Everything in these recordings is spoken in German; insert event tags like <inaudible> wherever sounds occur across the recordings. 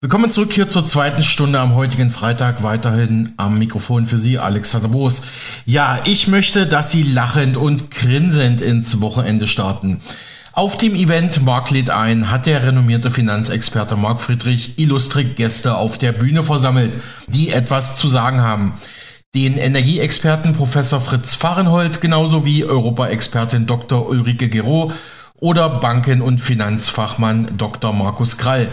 Willkommen zurück hier zur zweiten Stunde am heutigen Freitag. Weiterhin am Mikrofon für Sie, Alexander Boos. Ja, ich möchte, dass Sie lachend und grinsend ins Wochenende starten. Auf dem Event Mark lädt ein, hat der renommierte Finanzexperte Marc Friedrich illustre Gäste auf der Bühne versammelt, die etwas zu sagen haben. Den Energieexperten Professor Fritz Fahrenhold genauso wie Europaexpertin Dr. Ulrike Gero oder Banken- und Finanzfachmann Dr. Markus Krall.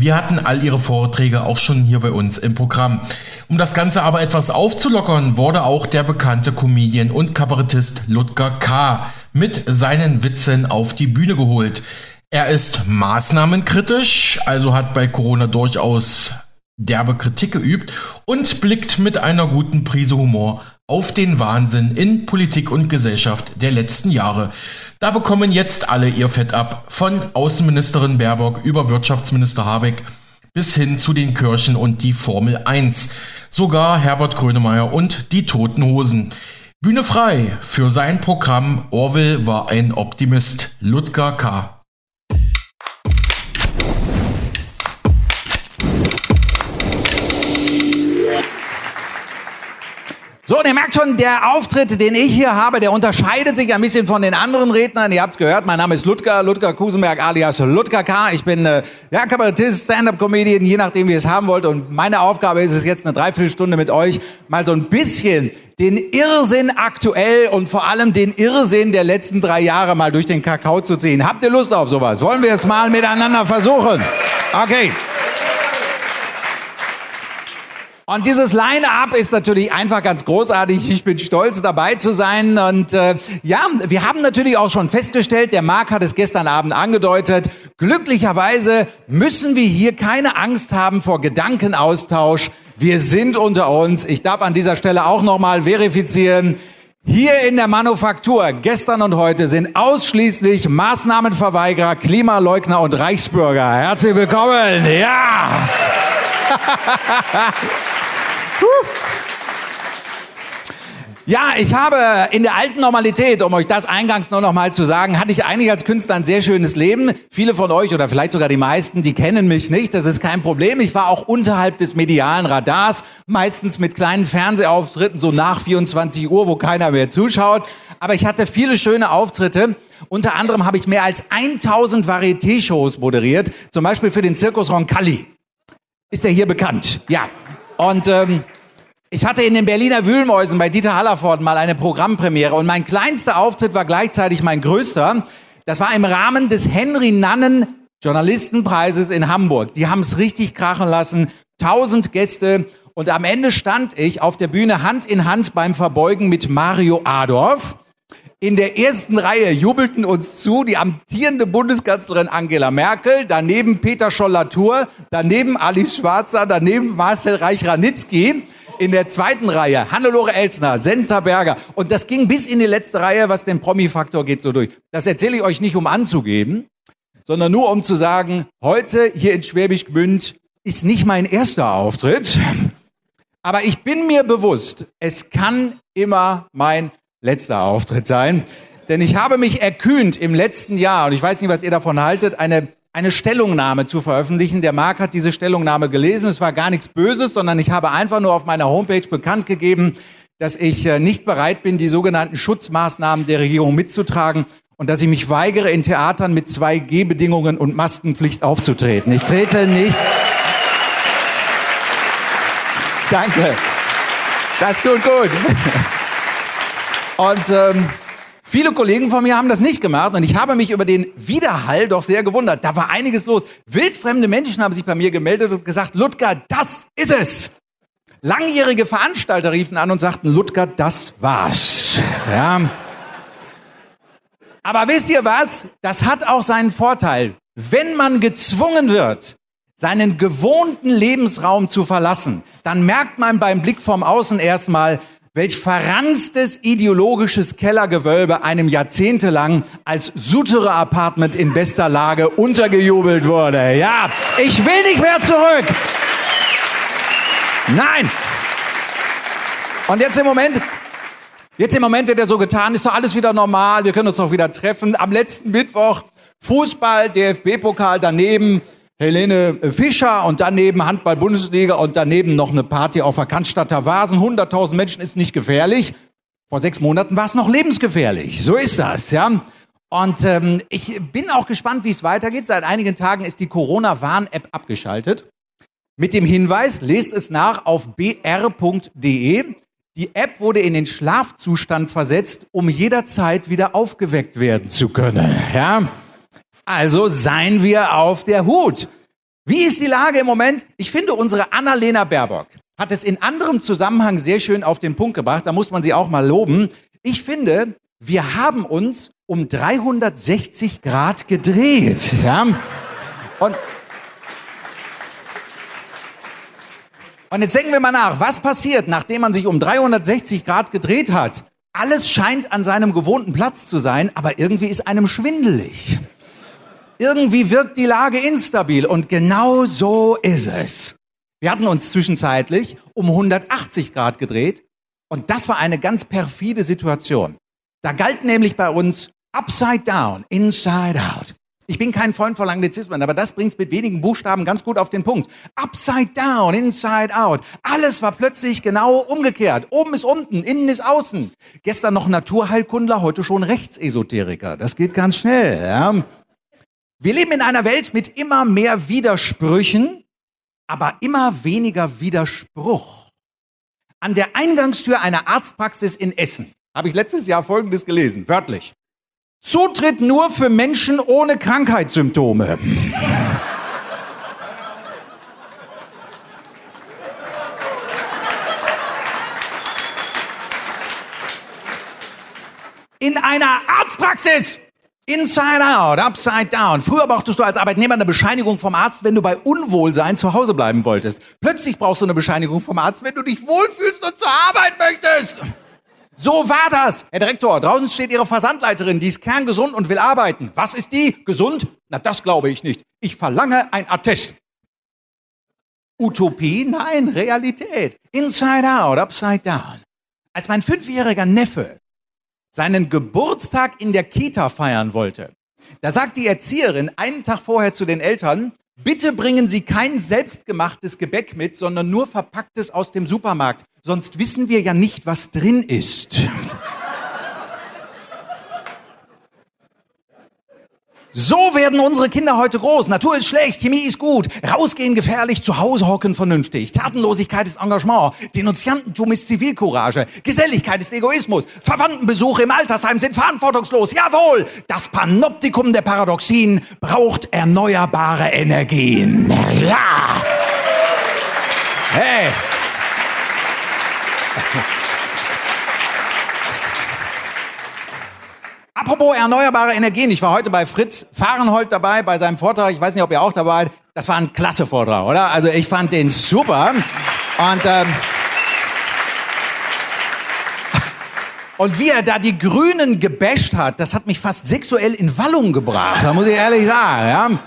Wir hatten all ihre Vorträge auch schon hier bei uns im Programm. Um das Ganze aber etwas aufzulockern, wurde auch der bekannte Comedian und Kabarettist Ludger K. mit seinen Witzen auf die Bühne geholt. Er ist maßnahmenkritisch, also hat bei Corona durchaus derbe Kritik geübt und blickt mit einer guten Prise Humor auf den Wahnsinn in Politik und Gesellschaft der letzten Jahre. Da bekommen jetzt alle ihr Fett ab, von Außenministerin Baerbock über Wirtschaftsminister Habeck bis hin zu den Kirchen und die Formel 1. Sogar Herbert Grönemeyer und die Toten Hosen. Bühne frei für sein Programm Orwell war ein Optimist. Ludger K. So, und ihr merkt schon, der Auftritt, den ich hier habe, der unterscheidet sich ein bisschen von den anderen Rednern. Ihr habt es gehört, mein Name ist Ludger, Ludger Kusenberg alias Ludger K. Ich bin äh, ja, Kabarettist, Stand-Up-Comedian, je nachdem, wie ihr es haben wollt. Und meine Aufgabe ist es jetzt, eine Dreiviertelstunde mit euch mal so ein bisschen den Irrsinn aktuell und vor allem den Irrsinn der letzten drei Jahre mal durch den Kakao zu ziehen. Habt ihr Lust auf sowas? Wollen wir es mal miteinander versuchen? Okay. Und dieses Line-up ist natürlich einfach ganz großartig. Ich bin stolz dabei zu sein. Und äh, ja, wir haben natürlich auch schon festgestellt, der Marc hat es gestern Abend angedeutet, glücklicherweise müssen wir hier keine Angst haben vor Gedankenaustausch. Wir sind unter uns. Ich darf an dieser Stelle auch nochmal verifizieren, hier in der Manufaktur, gestern und heute, sind ausschließlich Maßnahmenverweigerer, Klimaleugner und Reichsbürger. Herzlich willkommen. Ja. <laughs> Ja, ich habe in der alten Normalität, um euch das eingangs nur noch mal zu sagen, hatte ich eigentlich als Künstler ein sehr schönes Leben. Viele von euch oder vielleicht sogar die meisten, die kennen mich nicht. Das ist kein Problem. Ich war auch unterhalb des medialen Radars, meistens mit kleinen Fernsehauftritten, so nach 24 Uhr, wo keiner mehr zuschaut. Aber ich hatte viele schöne Auftritte. Unter anderem habe ich mehr als 1000 Varieté-Shows moderiert, zum Beispiel für den Zirkus Roncalli. Ist er hier bekannt? Ja. Und ähm, ich hatte in den Berliner Wühlmäusen bei Dieter Hallervorden mal eine Programmpremiere und mein kleinster Auftritt war gleichzeitig mein größter. Das war im Rahmen des Henry Nannen Journalistenpreises in Hamburg. Die haben es richtig krachen lassen. Tausend Gäste. Und am Ende stand ich auf der Bühne Hand in Hand beim Verbeugen mit Mario Adorf. In der ersten Reihe jubelten uns zu die amtierende Bundeskanzlerin Angela Merkel, daneben Peter Scholl-Latour, daneben Alice Schwarzer, daneben Marcel Reich-Ranitzky in der zweiten Reihe Hannelore Elsner, Senta Berger. Und das ging bis in die letzte Reihe, was den Promi-Faktor geht so durch. Das erzähle ich euch nicht, um anzugeben, sondern nur um zu sagen, heute hier in Schwäbisch Gmünd ist nicht mein erster Auftritt. Aber ich bin mir bewusst, es kann immer mein letzter Auftritt sein. Denn ich habe mich erkühnt im letzten Jahr, und ich weiß nicht, was ihr davon haltet, eine eine Stellungnahme zu veröffentlichen. Der Marc hat diese Stellungnahme gelesen. Es war gar nichts Böses, sondern ich habe einfach nur auf meiner Homepage bekannt gegeben, dass ich äh, nicht bereit bin, die sogenannten Schutzmaßnahmen der Regierung mitzutragen und dass ich mich weigere, in Theatern mit 2G-Bedingungen und Maskenpflicht aufzutreten. Ich trete nicht. Danke. Das tut gut. <laughs> Und ähm, Viele Kollegen von mir haben das nicht gemacht und ich habe mich über den Widerhall doch sehr gewundert. Da war einiges los. Wildfremde Menschen haben sich bei mir gemeldet und gesagt, Ludger, das ist es. Langjährige Veranstalter riefen an und sagten, Ludger, das war's. Ja. Aber wisst ihr was? Das hat auch seinen Vorteil. Wenn man gezwungen wird, seinen gewohnten Lebensraum zu verlassen, dann merkt man beim Blick vom Außen erstmal, welch verranztes ideologisches Kellergewölbe einem jahrzehntelang als Sutere Apartment in bester Lage untergejubelt wurde. Ja, ich will nicht mehr zurück. Nein. Und jetzt im Moment, jetzt im Moment wird ja so getan, ist doch alles wieder normal, wir können uns doch wieder treffen. Am letzten Mittwoch Fußball, DFB-Pokal daneben, Helene Fischer und daneben Handball-Bundesliga und daneben noch eine Party auf der Cannstatter Vasen. 100.000 Menschen ist nicht gefährlich. Vor sechs Monaten war es noch lebensgefährlich. So ist das, ja. Und ähm, ich bin auch gespannt, wie es weitergeht. Seit einigen Tagen ist die Corona-Warn-App abgeschaltet. Mit dem Hinweis, lest es nach auf br.de. Die App wurde in den Schlafzustand versetzt, um jederzeit wieder aufgeweckt werden zu können. Ja? Also seien wir auf der Hut. Wie ist die Lage im Moment? Ich finde, unsere Annalena Baerbock hat es in anderem Zusammenhang sehr schön auf den Punkt gebracht. Da muss man sie auch mal loben. Ich finde, wir haben uns um 360 Grad gedreht. Ja? Und, und jetzt denken wir mal nach, was passiert, nachdem man sich um 360 Grad gedreht hat? Alles scheint an seinem gewohnten Platz zu sein, aber irgendwie ist einem schwindelig. Irgendwie wirkt die Lage instabil und genau so ist es. Wir hatten uns zwischenzeitlich um 180 Grad gedreht und das war eine ganz perfide Situation. Da galt nämlich bei uns upside down, inside out. Ich bin kein Freund von Anglizismen, aber das bringt's mit wenigen Buchstaben ganz gut auf den Punkt. Upside down, inside out. Alles war plötzlich genau umgekehrt. Oben ist unten, innen ist außen. Gestern noch Naturheilkundler, heute schon Rechtsesoteriker. Das geht ganz schnell. Ja? Wir leben in einer Welt mit immer mehr Widersprüchen, aber immer weniger Widerspruch. An der Eingangstür einer Arztpraxis in Essen habe ich letztes Jahr Folgendes gelesen, wörtlich. Zutritt nur für Menschen ohne Krankheitssymptome. In einer Arztpraxis Inside out, upside down. Früher brauchtest du als Arbeitnehmer eine Bescheinigung vom Arzt, wenn du bei Unwohlsein zu Hause bleiben wolltest. Plötzlich brauchst du eine Bescheinigung vom Arzt, wenn du dich wohlfühlst und zur Arbeit möchtest. So war das. Herr Direktor, draußen steht Ihre Versandleiterin, die ist kerngesund und will arbeiten. Was ist die? Gesund? Na, das glaube ich nicht. Ich verlange ein Attest. Utopie? Nein, Realität. Inside out, upside down. Als mein fünfjähriger Neffe seinen Geburtstag in der Kita feiern wollte. Da sagt die Erzieherin einen Tag vorher zu den Eltern, bitte bringen Sie kein selbstgemachtes Gebäck mit, sondern nur verpacktes aus dem Supermarkt. Sonst wissen wir ja nicht, was drin ist. So werden unsere Kinder heute groß. Natur ist schlecht, Chemie ist gut, rausgehen gefährlich, zu Hause hocken vernünftig. Tatenlosigkeit ist Engagement, Denunziantentum ist Zivilcourage, Geselligkeit ist Egoismus, Verwandtenbesuche im Altersheim sind verantwortungslos. Jawohl, das Panoptikum der Paradoxien braucht erneuerbare Energien. Ja! Hey! Apropos erneuerbare Energien, ich war heute bei Fritz Fahrenhold dabei bei seinem Vortrag. Ich weiß nicht, ob ihr auch dabei seid. Das war ein klasse Vortrag, oder? Also ich fand den super. Und, ähm, und wie er da die Grünen gebasht hat, das hat mich fast sexuell in Wallung gebracht. Da muss ich ehrlich sagen. Ja?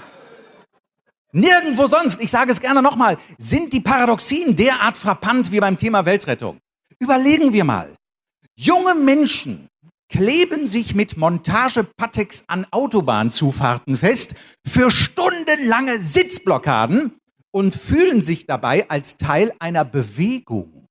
Nirgendwo sonst, ich sage es gerne nochmal, sind die Paradoxien derart frappant wie beim Thema Weltrettung. Überlegen wir mal. Junge Menschen kleben sich mit Montagepatex an Autobahnzufahrten fest für stundenlange Sitzblockaden und fühlen sich dabei als Teil einer Bewegung.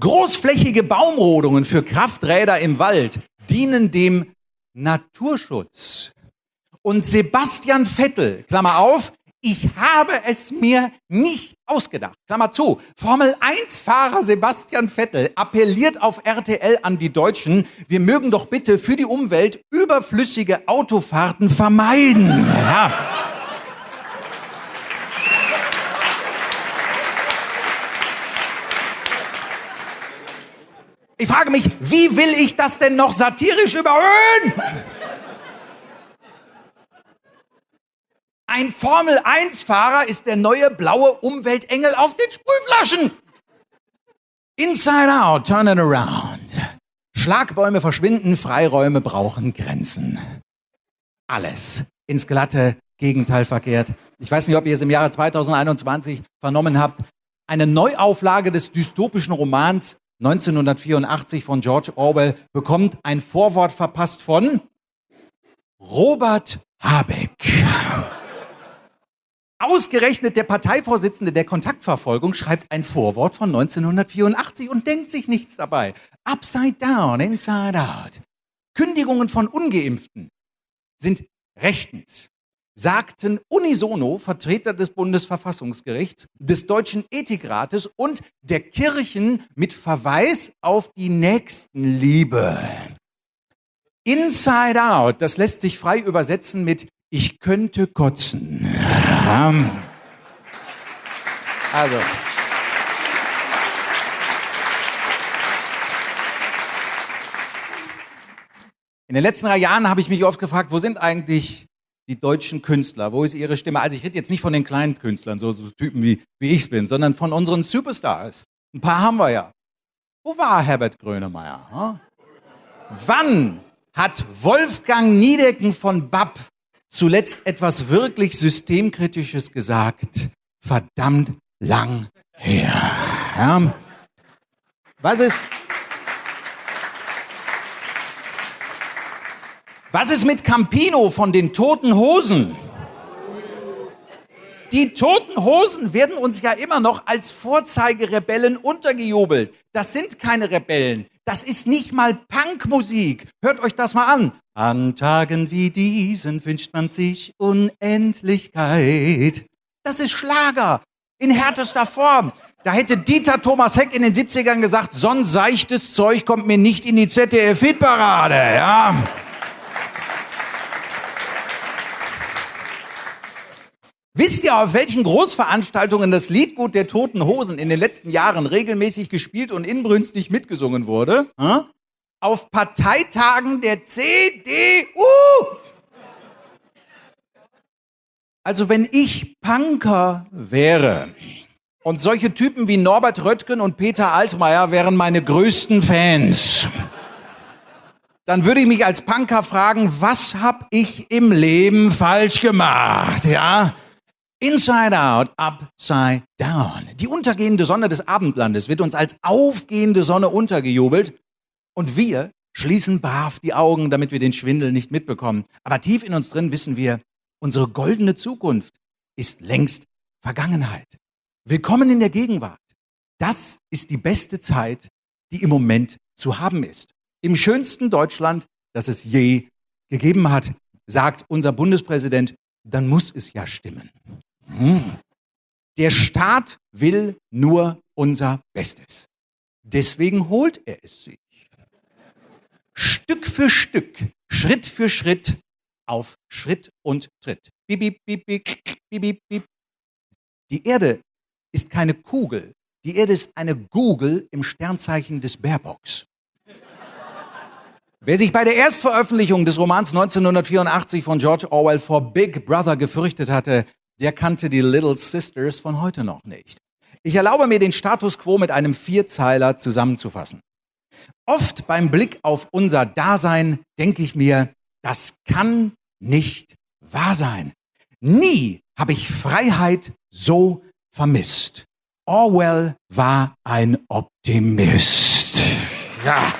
Großflächige Baumrodungen für Krafträder im Wald dienen dem Naturschutz. Und Sebastian Vettel, Klammer auf, ich habe es mir nicht ausgedacht. Klammer zu. Formel 1 Fahrer Sebastian Vettel appelliert auf RTL an die Deutschen, wir mögen doch bitte für die Umwelt überflüssige Autofahrten vermeiden. Ja. Ich frage mich, wie will ich das denn noch satirisch überhöhen? Ein Formel-1-Fahrer ist der neue blaue Umweltengel auf den Sprühflaschen. Inside out, turn it around. Schlagbäume verschwinden, Freiräume brauchen Grenzen. Alles ins glatte Gegenteil verkehrt. Ich weiß nicht, ob ihr es im Jahre 2021 vernommen habt. Eine Neuauflage des dystopischen Romans 1984 von George Orwell bekommt ein Vorwort verpasst von Robert Habeck. Ausgerechnet der Parteivorsitzende der Kontaktverfolgung schreibt ein Vorwort von 1984 und denkt sich nichts dabei. Upside down, inside out. Kündigungen von Ungeimpften sind rechtens, sagten unisono Vertreter des Bundesverfassungsgerichts, des Deutschen Ethikrates und der Kirchen mit Verweis auf die Nächstenliebe. Inside out, das lässt sich frei übersetzen mit ich könnte kotzen. Also. In den letzten drei Jahren habe ich mich oft gefragt, wo sind eigentlich die deutschen Künstler? Wo ist ihre Stimme? Also ich rede jetzt nicht von den kleinen Künstlern, so, so Typen wie, wie ich bin, sondern von unseren Superstars. Ein paar haben wir ja. Wo war Herbert Grönemeyer? Hm? Wann hat Wolfgang Niedecken von BAP zuletzt etwas wirklich Systemkritisches gesagt? Verdammt lang her. Ja. Was ist, was ist mit Campino von den Toten Hosen? Die Toten Hosen werden uns ja immer noch als Vorzeigerebellen untergejubelt. Das sind keine Rebellen. Das ist nicht mal Punkmusik. Hört euch das mal an. An Tagen wie diesen wünscht man sich Unendlichkeit. Das ist Schlager in härtester Form. Da hätte Dieter Thomas Heck in den 70ern gesagt, so ein seichtes Zeug kommt mir nicht in die ZDF-Hitparade, ja. Wisst ihr, auf welchen Großveranstaltungen das Liedgut der Toten Hosen in den letzten Jahren regelmäßig gespielt und inbrünstig mitgesungen wurde? Hm? Auf Parteitagen der CDU! Also wenn ich Punker wäre und solche Typen wie Norbert Röttgen und Peter Altmaier wären meine größten Fans, dann würde ich mich als Punker fragen, was hab ich im Leben falsch gemacht, ja? Inside out, upside down. Die untergehende Sonne des Abendlandes wird uns als aufgehende Sonne untergejubelt und wir schließen brav die Augen, damit wir den Schwindel nicht mitbekommen. Aber tief in uns drin wissen wir, unsere goldene Zukunft ist längst Vergangenheit. Willkommen in der Gegenwart. Das ist die beste Zeit, die im Moment zu haben ist. Im schönsten Deutschland, das es je gegeben hat, sagt unser Bundespräsident, dann muss es ja stimmen. Hm. Der Staat will nur unser Bestes. Deswegen holt er es sich. Stück für Stück, Schritt für Schritt, auf Schritt und Tritt. Bip, bip, bip. Die Erde ist keine Kugel. Die Erde ist eine Google im Sternzeichen des Bärbocks. Wer sich bei der Erstveröffentlichung des Romans 1984 von George Orwell vor Big Brother gefürchtet hatte, der kannte die Little Sisters von heute noch nicht. Ich erlaube mir, den Status quo mit einem Vierzeiler zusammenzufassen. Oft beim Blick auf unser Dasein denke ich mir, das kann nicht wahr sein. Nie habe ich Freiheit so vermisst. Orwell war ein Optimist. Ja.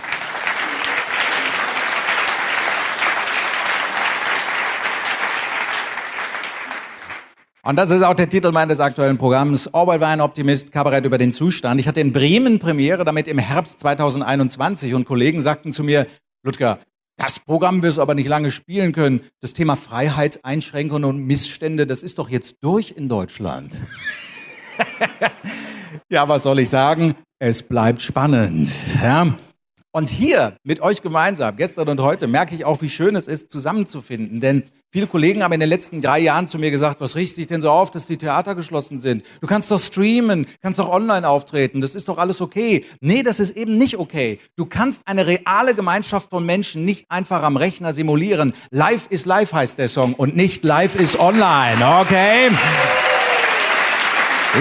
Und das ist auch der Titel meines aktuellen Programms. Orwell war ein Optimist, Kabarett über den Zustand. Ich hatte in Bremen Premiere damit im Herbst 2021 und Kollegen sagten zu mir, Ludger, das Programm wirst du aber nicht lange spielen können. Das Thema Freiheitseinschränkungen und Missstände, das ist doch jetzt durch in Deutschland. <laughs> ja, was soll ich sagen? Es bleibt spannend. Ja. Und hier mit euch gemeinsam, gestern und heute, merke ich auch, wie schön es ist, zusammenzufinden. Denn Viele Kollegen haben in den letzten drei Jahren zu mir gesagt, was riecht dich denn so auf, dass die Theater geschlossen sind? Du kannst doch streamen, kannst doch online auftreten, das ist doch alles okay. Nee, das ist eben nicht okay. Du kannst eine reale Gemeinschaft von Menschen nicht einfach am Rechner simulieren. Live is live heißt der Song und nicht live is online, okay?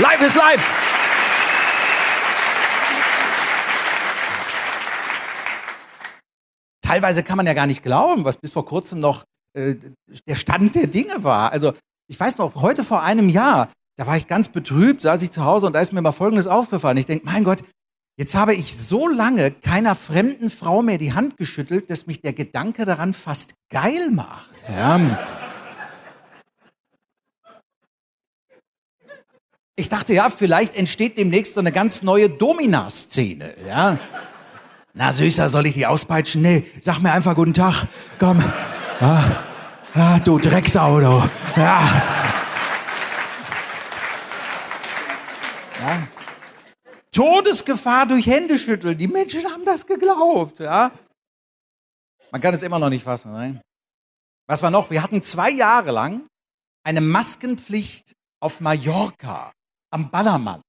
Live is live! Teilweise kann man ja gar nicht glauben, was bis vor kurzem noch äh, der Stand der Dinge war. Also ich weiß noch, heute vor einem Jahr, da war ich ganz betrübt, saß ich zu Hause und da ist mir mal Folgendes aufgefallen. Ich denke, mein Gott, Jetzt habe ich so lange keiner fremden Frau mehr die Hand geschüttelt, dass mich der Gedanke daran fast geil macht. Ja. Ich dachte, ja, vielleicht entsteht demnächst so eine ganz neue Domina-Szene, ja. Na, Süßer, soll ich die auspeitschen? Nee, sag mir einfach guten Tag. Komm. Ah, ah, du Drecksau, du. Ja. ja. Todesgefahr durch Händeschütteln. Die Menschen haben das geglaubt, ja. Man kann es immer noch nicht fassen, nein. Was war noch? Wir hatten zwei Jahre lang eine Maskenpflicht auf Mallorca am Ballermann.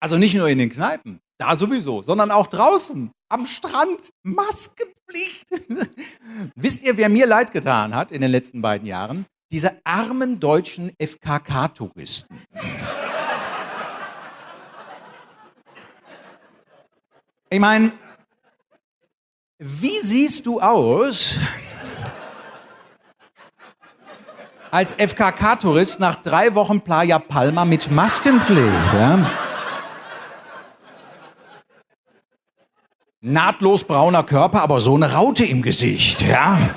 Also nicht nur in den Kneipen, da sowieso, sondern auch draußen am Strand. Maskenpflicht. <laughs> Wisst ihr, wer mir leid getan hat in den letzten beiden Jahren? Diese armen deutschen FKK-Touristen. Ich meine, wie siehst du aus als FKK-Tourist nach drei Wochen Playa Palma mit Maskenpflicht? Ja? Nahtlos brauner Körper, aber so eine Raute im Gesicht, ja?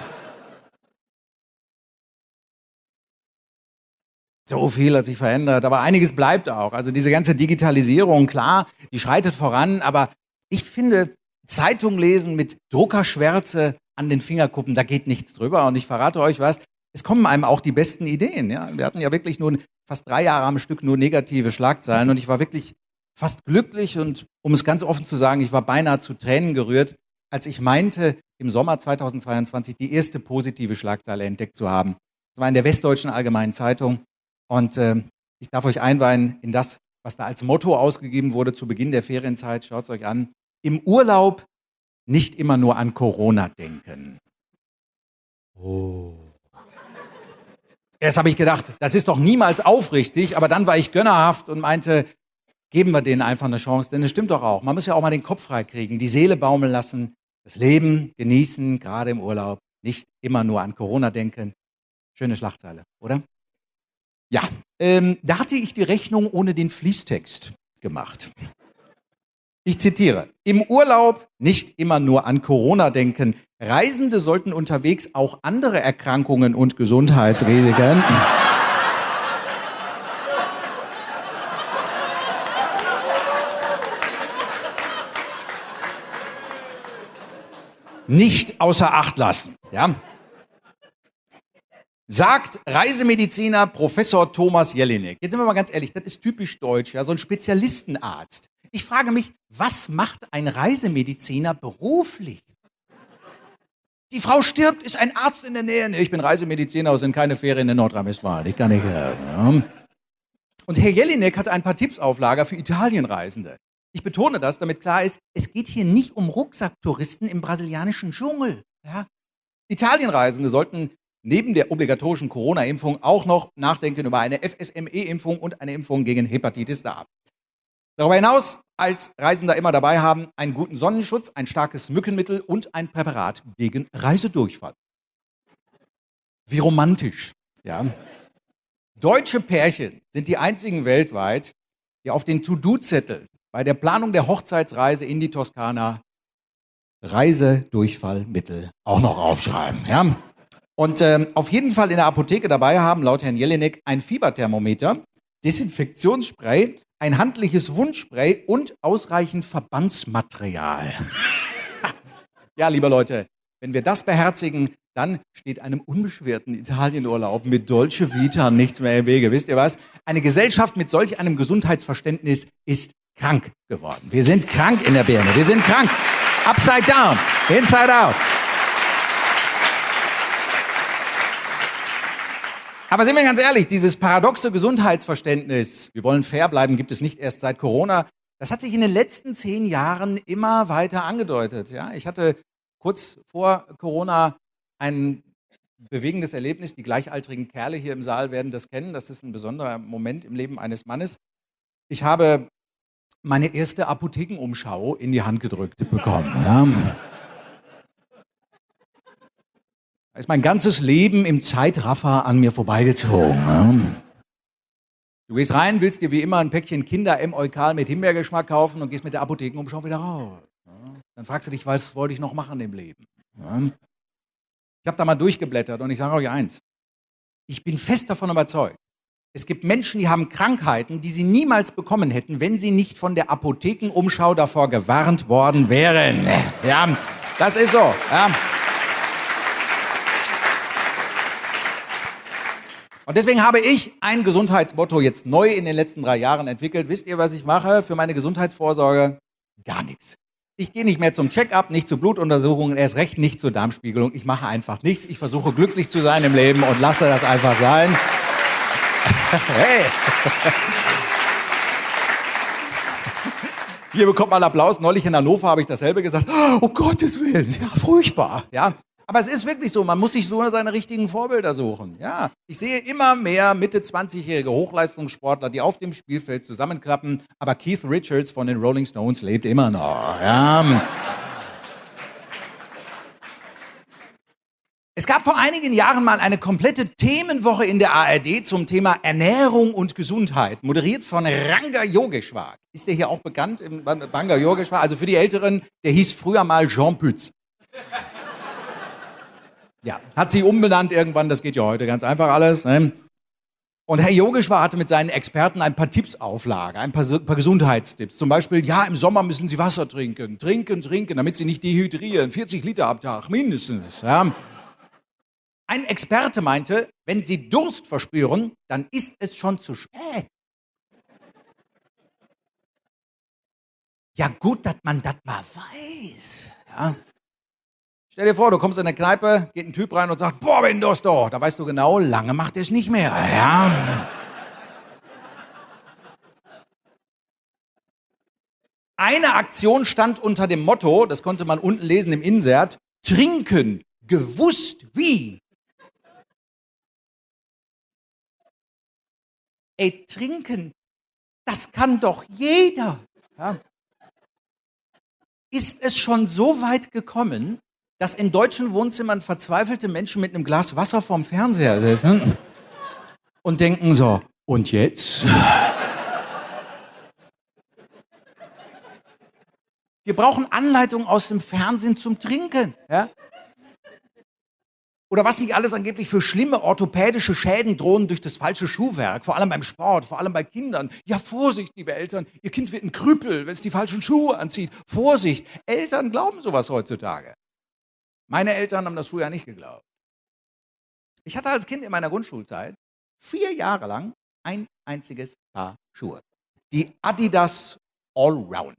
So viel hat sich verändert, aber einiges bleibt auch. Also diese ganze Digitalisierung, klar, die schreitet voran, aber ich finde, Zeitung lesen mit Druckerschwärze an den Fingerkuppen, da geht nichts drüber. Und ich verrate euch was, es kommen einem auch die besten Ideen. Ja? Wir hatten ja wirklich nun fast drei Jahre am Stück nur negative Schlagzeilen und ich war wirklich fast glücklich und um es ganz offen zu sagen, ich war beinahe zu Tränen gerührt, als ich meinte, im Sommer 2022 die erste positive Schlagzeile entdeckt zu haben. Das war in der Westdeutschen Allgemeinen Zeitung und äh, ich darf euch einweihen in das, was da als Motto ausgegeben wurde zu Beginn der Ferienzeit. Schaut es euch an. Im Urlaub nicht immer nur an Corona denken. Oh. Erst habe ich gedacht, das ist doch niemals aufrichtig, aber dann war ich gönnerhaft und meinte, geben wir denen einfach eine Chance, denn es stimmt doch auch. Man muss ja auch mal den Kopf frei kriegen, die Seele baumeln lassen, das Leben genießen, gerade im Urlaub, nicht immer nur an Corona denken. Schöne Schlagzeile, oder? Ja, ähm, da hatte ich die Rechnung ohne den Fließtext gemacht. Ich zitiere, im Urlaub nicht immer nur an Corona denken. Reisende sollten unterwegs auch andere Erkrankungen und Gesundheitsrisiken. Nicht außer Acht lassen. Ja? Sagt Reisemediziner Professor Thomas Jelinek. Jetzt sind wir mal ganz ehrlich, das ist typisch deutsch, ja, so ein Spezialistenarzt. Ich frage mich, was macht ein Reisemediziner beruflich? Die Frau stirbt, ist ein Arzt in der Nähe. Nee, ich bin Reisemediziner, es sind keine Ferien in Nordrhein-Westfalen. Ich kann nicht hören. Ja. Und Herr Jelinek hat ein paar Tipps auf Lager für Italienreisende. Ich betone das, damit klar ist, es geht hier nicht um Rucksacktouristen im brasilianischen Dschungel. Ja. Italienreisende sollten neben der obligatorischen Corona-Impfung auch noch nachdenken über eine FSME-Impfung und eine Impfung gegen Hepatitis A. Darüber hinaus als Reisender immer dabei haben einen guten Sonnenschutz, ein starkes Mückenmittel und ein Präparat gegen Reisedurchfall. Wie romantisch, ja. Deutsche Pärchen sind die einzigen weltweit, die auf den To-Do-Zettel bei der Planung der Hochzeitsreise in die Toskana Reisedurchfallmittel auch noch aufschreiben. Ja? Und ähm, auf jeden Fall in der Apotheke dabei haben, laut Herrn Jelinek, ein Fieberthermometer, Desinfektionsspray, ein handliches Wundspray und ausreichend Verbandsmaterial. <laughs> ja, liebe Leute, wenn wir das beherzigen, dann steht einem unbeschwerten Italienurlaub mit Dolce Vita nichts mehr im Wege. Wisst ihr was? Eine Gesellschaft mit solch einem Gesundheitsverständnis ist krank geworden. Wir sind krank in der Birne. Wir sind krank. Upside down, inside out. Aber sind wir ganz ehrlich, dieses paradoxe Gesundheitsverständnis, wir wollen fair bleiben, gibt es nicht erst seit Corona. Das hat sich in den letzten zehn Jahren immer weiter angedeutet. Ja, ich hatte kurz vor Corona ein bewegendes Erlebnis. Die gleichaltrigen Kerle hier im Saal werden das kennen. Das ist ein besonderer Moment im Leben eines Mannes. Ich habe meine erste Apothekenumschau in die Hand gedrückt bekommen. Ja. Da ist mein ganzes Leben im Zeitraffer an mir vorbeigezogen. Du gehst rein, willst dir wie immer ein Päckchen Kinder M Eukal mit Himbeergeschmack kaufen und gehst mit der Apothekenumschau wieder raus. Dann fragst du dich, was wollte ich noch machen im Leben? Ich habe da mal durchgeblättert und ich sage euch eins. Ich bin fest davon überzeugt, es gibt Menschen, die haben Krankheiten, die sie niemals bekommen hätten, wenn sie nicht von der Apothekenumschau davor gewarnt worden wären. Ja, das ist so. Ja. Und deswegen habe ich ein Gesundheitsmotto jetzt neu in den letzten drei Jahren entwickelt. Wisst ihr, was ich mache für meine Gesundheitsvorsorge? Gar nichts. Ich gehe nicht mehr zum Check-up, nicht zu Blutuntersuchungen, erst recht nicht zur Darmspiegelung. Ich mache einfach nichts. Ich versuche glücklich zu sein im Leben und lasse das einfach sein. <laughs> hey! Hier bekommt man Applaus. Neulich in Hannover habe ich dasselbe gesagt. Oh Gottes Willen, ja, furchtbar. Ja, aber es ist wirklich so, man muss sich so seine richtigen Vorbilder suchen. Ja, ich sehe immer mehr Mitte 20-jährige Hochleistungssportler, die auf dem Spielfeld zusammenklappen. Aber Keith Richards von den Rolling Stones lebt immer noch. Ja. Es gab vor einigen Jahren mal eine komplette Themenwoche in der ARD zum Thema Ernährung und Gesundheit, moderiert von Ranga Yogeshwar. Ist der hier auch bekannt? Ranga Yogeshwar, also für die Älteren, der hieß früher mal Jean Pütz. Ja, hat sie umbenannt irgendwann, das geht ja heute ganz einfach alles. Ne? Und Herr Yogeshwar hatte mit seinen Experten ein paar Tipps auflage, ein paar, paar, Gesundheitstipps. Zum Beispiel, ja, im Sommer müssen Sie Wasser trinken, trinken, trinken, damit Sie nicht dehydrieren. 40 Liter am Tag, mindestens. Ja. Ein Experte meinte, wenn Sie Durst verspüren, dann ist es schon zu spät. Ja, gut, dass man das mal weiß. Ja. Stell dir vor, du kommst in eine Kneipe, geht ein Typ rein und sagt, boah, wenn das doch. Da weißt du genau, lange macht er es nicht mehr. Ja. Eine Aktion stand unter dem Motto, das konnte man unten lesen im Insert, trinken, gewusst wie. Ey, trinken, das kann doch jeder. Ja. Ist es schon so weit gekommen, dass in deutschen Wohnzimmern verzweifelte Menschen mit einem Glas Wasser vorm Fernseher sitzen und denken so, und jetzt? Wir brauchen Anleitungen aus dem Fernsehen zum Trinken. Ja? Oder was nicht alles angeblich für schlimme orthopädische Schäden drohen durch das falsche Schuhwerk, vor allem beim Sport, vor allem bei Kindern. Ja, Vorsicht, liebe Eltern, ihr Kind wird ein Krüppel, wenn es die falschen Schuhe anzieht. Vorsicht, Eltern glauben sowas heutzutage. Meine Eltern haben das früher nicht geglaubt. Ich hatte als Kind in meiner Grundschulzeit vier Jahre lang ein einziges Paar Schuhe. Die Adidas Allround.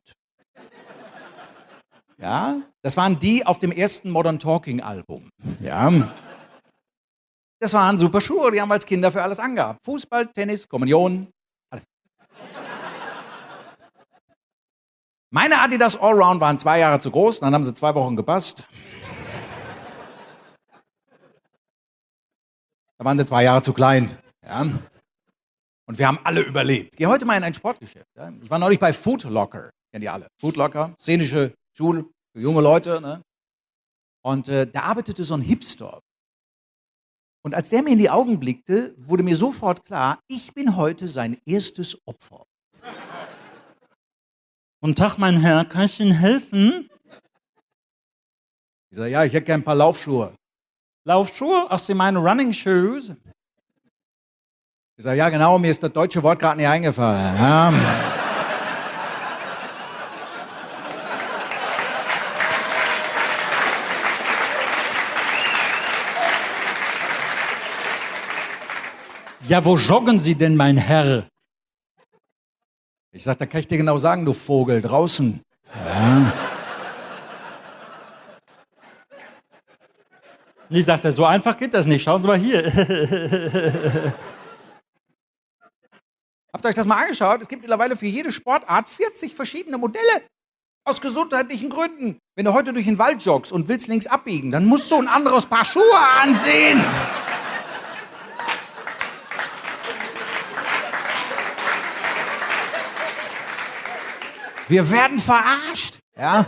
Ja, das waren die auf dem ersten Modern Talking Album. Ja. Das waren super Schuhe, die haben wir als Kinder für alles angehabt. Fußball, Tennis, Kommunion, alles. Meine Adidas Allround waren zwei Jahre zu groß, dann haben sie zwei Wochen gepasst. Da waren sie zwei Jahre zu klein. Ja. Und wir haben alle überlebt. Geh heute mal in ein Sportgeschäft. Ja. Ich war neulich bei Food Locker. Kennt ihr alle? Food Locker, szenische Schule für junge Leute. Ne? Und äh, da arbeitete so ein Hipster. Und als der mir in die Augen blickte, wurde mir sofort klar, ich bin heute sein erstes Opfer. Guten Tag, mein Herr, kann ich Ihnen helfen? Ich sage, ja, ich hätte gerne ein paar Laufschuhe. Laufschuhe? Ach, Sie meinen Running Shoes? Ich sage, ja genau, mir ist das deutsche Wort gerade nicht eingefallen. Ja. Ja, wo joggen Sie denn, mein Herr? Ich sage, da kann ich dir genau sagen, du Vogel, draußen. Ja. Nee, sagt er, so einfach geht das nicht. Schauen Sie mal hier. <laughs> Habt ihr euch das mal angeschaut? Es gibt mittlerweile für jede Sportart 40 verschiedene Modelle. Aus gesundheitlichen Gründen. Wenn du heute durch den Wald joggst und willst links abbiegen, dann musst du ein anderes Paar Schuhe ansehen. Wir werden verarscht. Ja?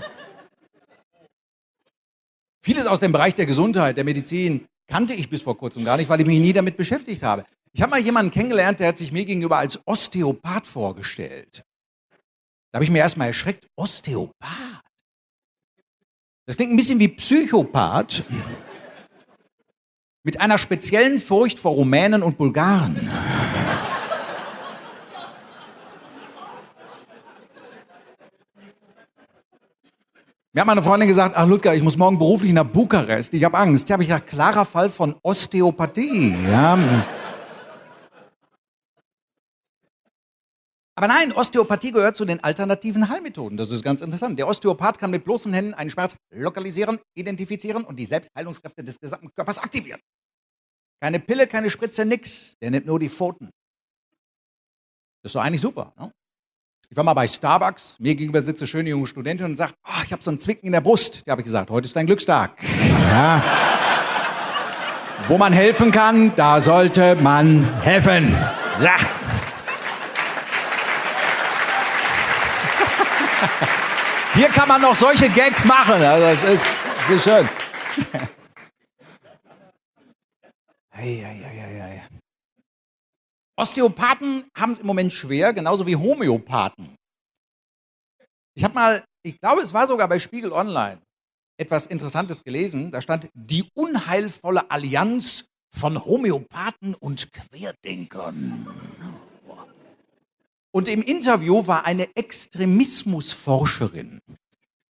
Vieles aus dem Bereich der Gesundheit, der Medizin kannte ich bis vor kurzem gar nicht, weil ich mich nie damit beschäftigt habe. Ich habe mal jemanden kennengelernt, der hat sich mir gegenüber als Osteopath vorgestellt. Da habe ich mir erstmal erschreckt. Osteopath? Das klingt ein bisschen wie Psychopath. Mit einer speziellen Furcht vor Rumänen und Bulgaren. Mir hat meine Freundin gesagt, ach Ludger, ich muss morgen beruflich nach Bukarest. Ich habe Angst. Da habe ich gesagt, klarer Fall von Osteopathie. Ja. Aber nein, Osteopathie gehört zu den alternativen Heilmethoden. Das ist ganz interessant. Der Osteopath kann mit bloßen Händen einen Schmerz lokalisieren, identifizieren und die Selbstheilungskräfte des gesamten Körpers aktivieren. Keine Pille, keine Spritze, nix. Der nimmt nur die Pfoten. Das ist doch eigentlich super. Ne? Ich war mal bei Starbucks, mir gegenüber sitzt eine schöne junge Studentin und sagt, oh, ich habe so einen Zwicken in der Brust. Da habe ich gesagt, heute ist dein Glückstag. Ja. Wo man helfen kann, da sollte man helfen. Ja. Hier kann man noch solche Gags machen. Also es ist, es ist schön. Hey, hey, hey, hey. Osteopathen haben es im Moment schwer, genauso wie Homöopathen. Ich habe mal, ich glaube, es war sogar bei Spiegel Online etwas Interessantes gelesen. Da stand die unheilvolle Allianz von Homöopathen und Querdenkern. Und im Interview war eine Extremismusforscherin.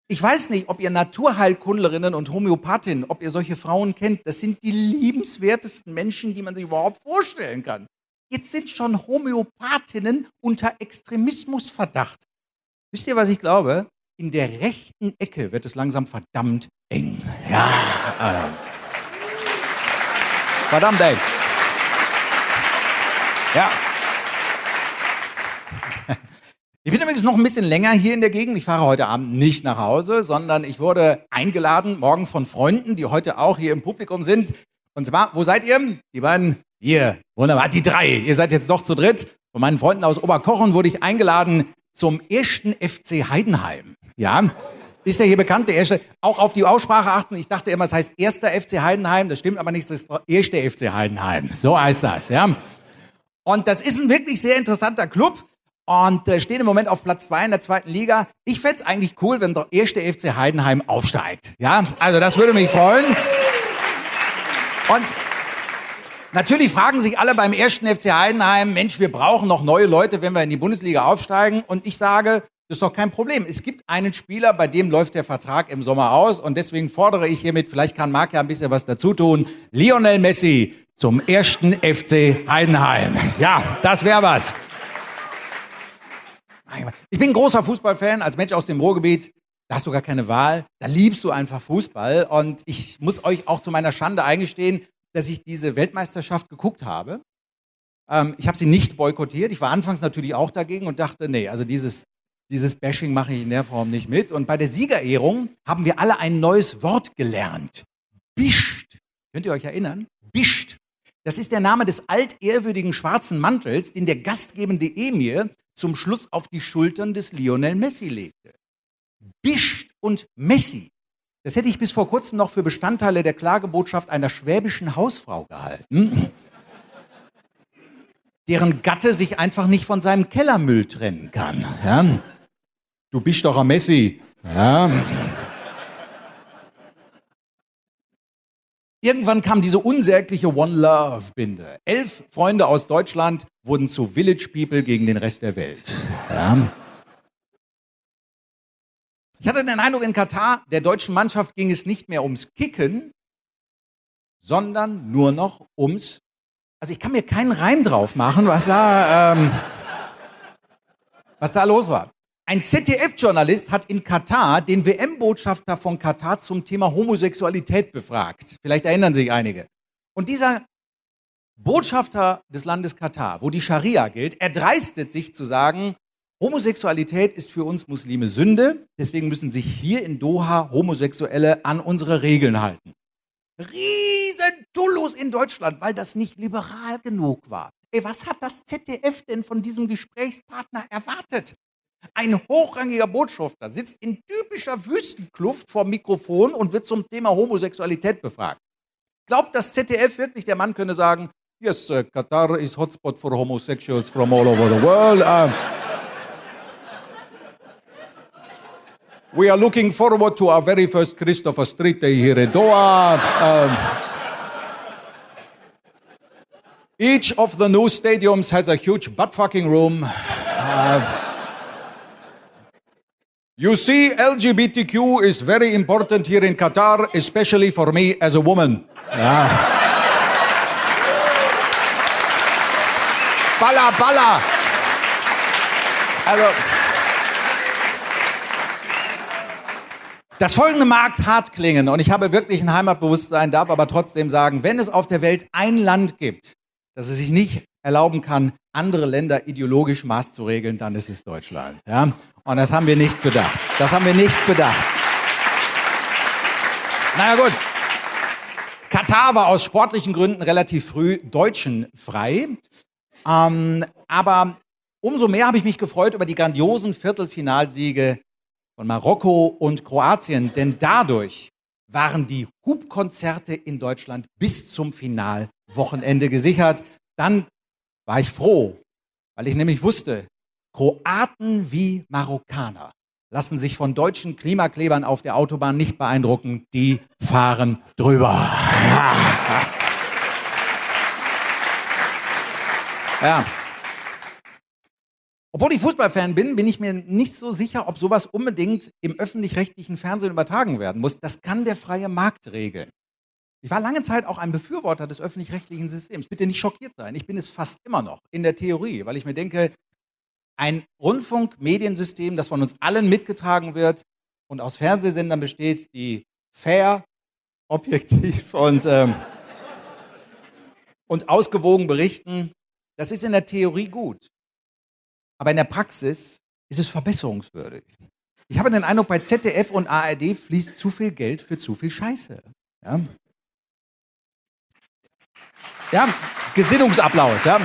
Ich weiß nicht, ob ihr Naturheilkundlerinnen und Homöopathinnen, ob ihr solche Frauen kennt. Das sind die liebenswertesten Menschen, die man sich überhaupt vorstellen kann. Jetzt sind schon Homöopathinnen unter Extremismusverdacht. Wisst ihr, was ich glaube? In der rechten Ecke wird es langsam verdammt eng. Ja. Verdammt eng. Ja. Ich bin übrigens noch ein bisschen länger hier in der Gegend. Ich fahre heute Abend nicht nach Hause, sondern ich wurde eingeladen morgen von Freunden, die heute auch hier im Publikum sind. Und zwar, wo seid ihr? Die beiden hier. Wunderbar, die drei. Ihr seid jetzt doch zu dritt. Von meinen Freunden aus Oberkochen wurde ich eingeladen zum ersten FC Heidenheim. Ja, ist der hier bekannt, der erste? Auch auf die Aussprache achten. Ich dachte immer, es heißt erster FC Heidenheim. Das stimmt aber nicht, das ist der erste FC Heidenheim. So heißt das, ja. Und das ist ein wirklich sehr interessanter Club und äh, stehen im Moment auf Platz zwei in der zweiten Liga. Ich fände es eigentlich cool, wenn der erste FC Heidenheim aufsteigt. Ja, also das würde mich freuen. Und natürlich fragen sich alle beim ersten FC Heidenheim, Mensch, wir brauchen noch neue Leute, wenn wir in die Bundesliga aufsteigen. Und ich sage, das ist doch kein Problem. Es gibt einen Spieler, bei dem läuft der Vertrag im Sommer aus und deswegen fordere ich hiermit, vielleicht kann Marc ja ein bisschen was dazu tun, Lionel Messi zum ersten FC Heidenheim. Ja, das wäre was. Ich bin ein großer Fußballfan, als Mensch aus dem Ruhrgebiet. Da hast du gar keine Wahl. Da liebst du einfach Fußball. Und ich muss euch auch zu meiner Schande eingestehen, dass ich diese Weltmeisterschaft geguckt habe. Ähm, ich habe sie nicht boykottiert. Ich war anfangs natürlich auch dagegen und dachte, nee, also dieses, dieses Bashing mache ich in der Form nicht mit. Und bei der Siegerehrung haben wir alle ein neues Wort gelernt. Bischt. Könnt ihr euch erinnern? Bischt. Das ist der Name des altehrwürdigen schwarzen Mantels, den der gastgebende Emir zum Schluss auf die Schultern des Lionel Messi legte. Bischt und Messi. Das hätte ich bis vor kurzem noch für Bestandteile der Klagebotschaft einer schwäbischen Hausfrau gehalten, deren Gatte sich einfach nicht von seinem Kellermüll trennen kann. Ja? Du bist doch ein Messi. Ja. Irgendwann kam diese unsägliche One Love Binde. Elf Freunde aus Deutschland wurden zu Village People gegen den Rest der Welt. Ja. Ich hatte den Eindruck, in Katar, der deutschen Mannschaft ging es nicht mehr ums Kicken, sondern nur noch ums. Also ich kann mir keinen Reim drauf machen, was da, ähm, was da los war. Ein ZDF-Journalist hat in Katar den WM-Botschafter von Katar zum Thema Homosexualität befragt. Vielleicht erinnern sich einige. Und dieser Botschafter des Landes Katar, wo die Scharia gilt, erdreistet sich zu sagen, Homosexualität ist für uns Muslime Sünde, deswegen müssen sich hier in Doha Homosexuelle an unsere Regeln halten. Riesen Tullus in Deutschland, weil das nicht liberal genug war. Ey, was hat das ZDF denn von diesem Gesprächspartner erwartet? Ein hochrangiger Botschafter sitzt in typischer Wüstenkluft vor Mikrofon und wird zum Thema Homosexualität befragt. Glaubt das ZDF wirklich, der Mann könne sagen, Yes, uh, Qatar is hotspot for homosexuals from all over the world. Um, we are looking forward to our very first Christopher Street Day here in Doha. Um, each of the new stadiums has a huge butt fucking room. Uh, you see, LGBTQ is very important here in Qatar, especially for me as a woman. Yeah. Balla, balla. Also, das folgende mag hart klingen und ich habe wirklich ein Heimatbewusstsein, darf aber trotzdem sagen, wenn es auf der Welt ein Land gibt, das es sich nicht erlauben kann, andere Länder ideologisch Maß zu regeln, dann ist es Deutschland. Ja? Und das haben wir nicht bedacht. Das haben wir nicht bedacht. Naja gut. Katar war aus sportlichen Gründen relativ früh Deutschen frei. Ähm, aber umso mehr habe ich mich gefreut über die grandiosen Viertelfinalsiege von Marokko und Kroatien, denn dadurch waren die Hubkonzerte in Deutschland bis zum Finalwochenende gesichert. Dann war ich froh, weil ich nämlich wusste, Kroaten wie Marokkaner lassen sich von deutschen Klimaklebern auf der Autobahn nicht beeindrucken. Die fahren drüber. <laughs> Ja. Obwohl ich Fußballfan bin, bin ich mir nicht so sicher, ob sowas unbedingt im öffentlich-rechtlichen Fernsehen übertragen werden muss. Das kann der freie Markt regeln. Ich war lange Zeit auch ein Befürworter des öffentlich-rechtlichen Systems. Bitte nicht schockiert sein. Ich bin es fast immer noch in der Theorie, weil ich mir denke, ein Rundfunkmediensystem, das von uns allen mitgetragen wird und aus Fernsehsendern besteht, die fair, objektiv und, ähm, und ausgewogen berichten. Das ist in der Theorie gut. Aber in der Praxis ist es verbesserungswürdig. Ich habe den Eindruck, bei ZDF und ARD fließt zu viel Geld für zu viel Scheiße. Ja, ja Gesinnungsapplaus. Ja.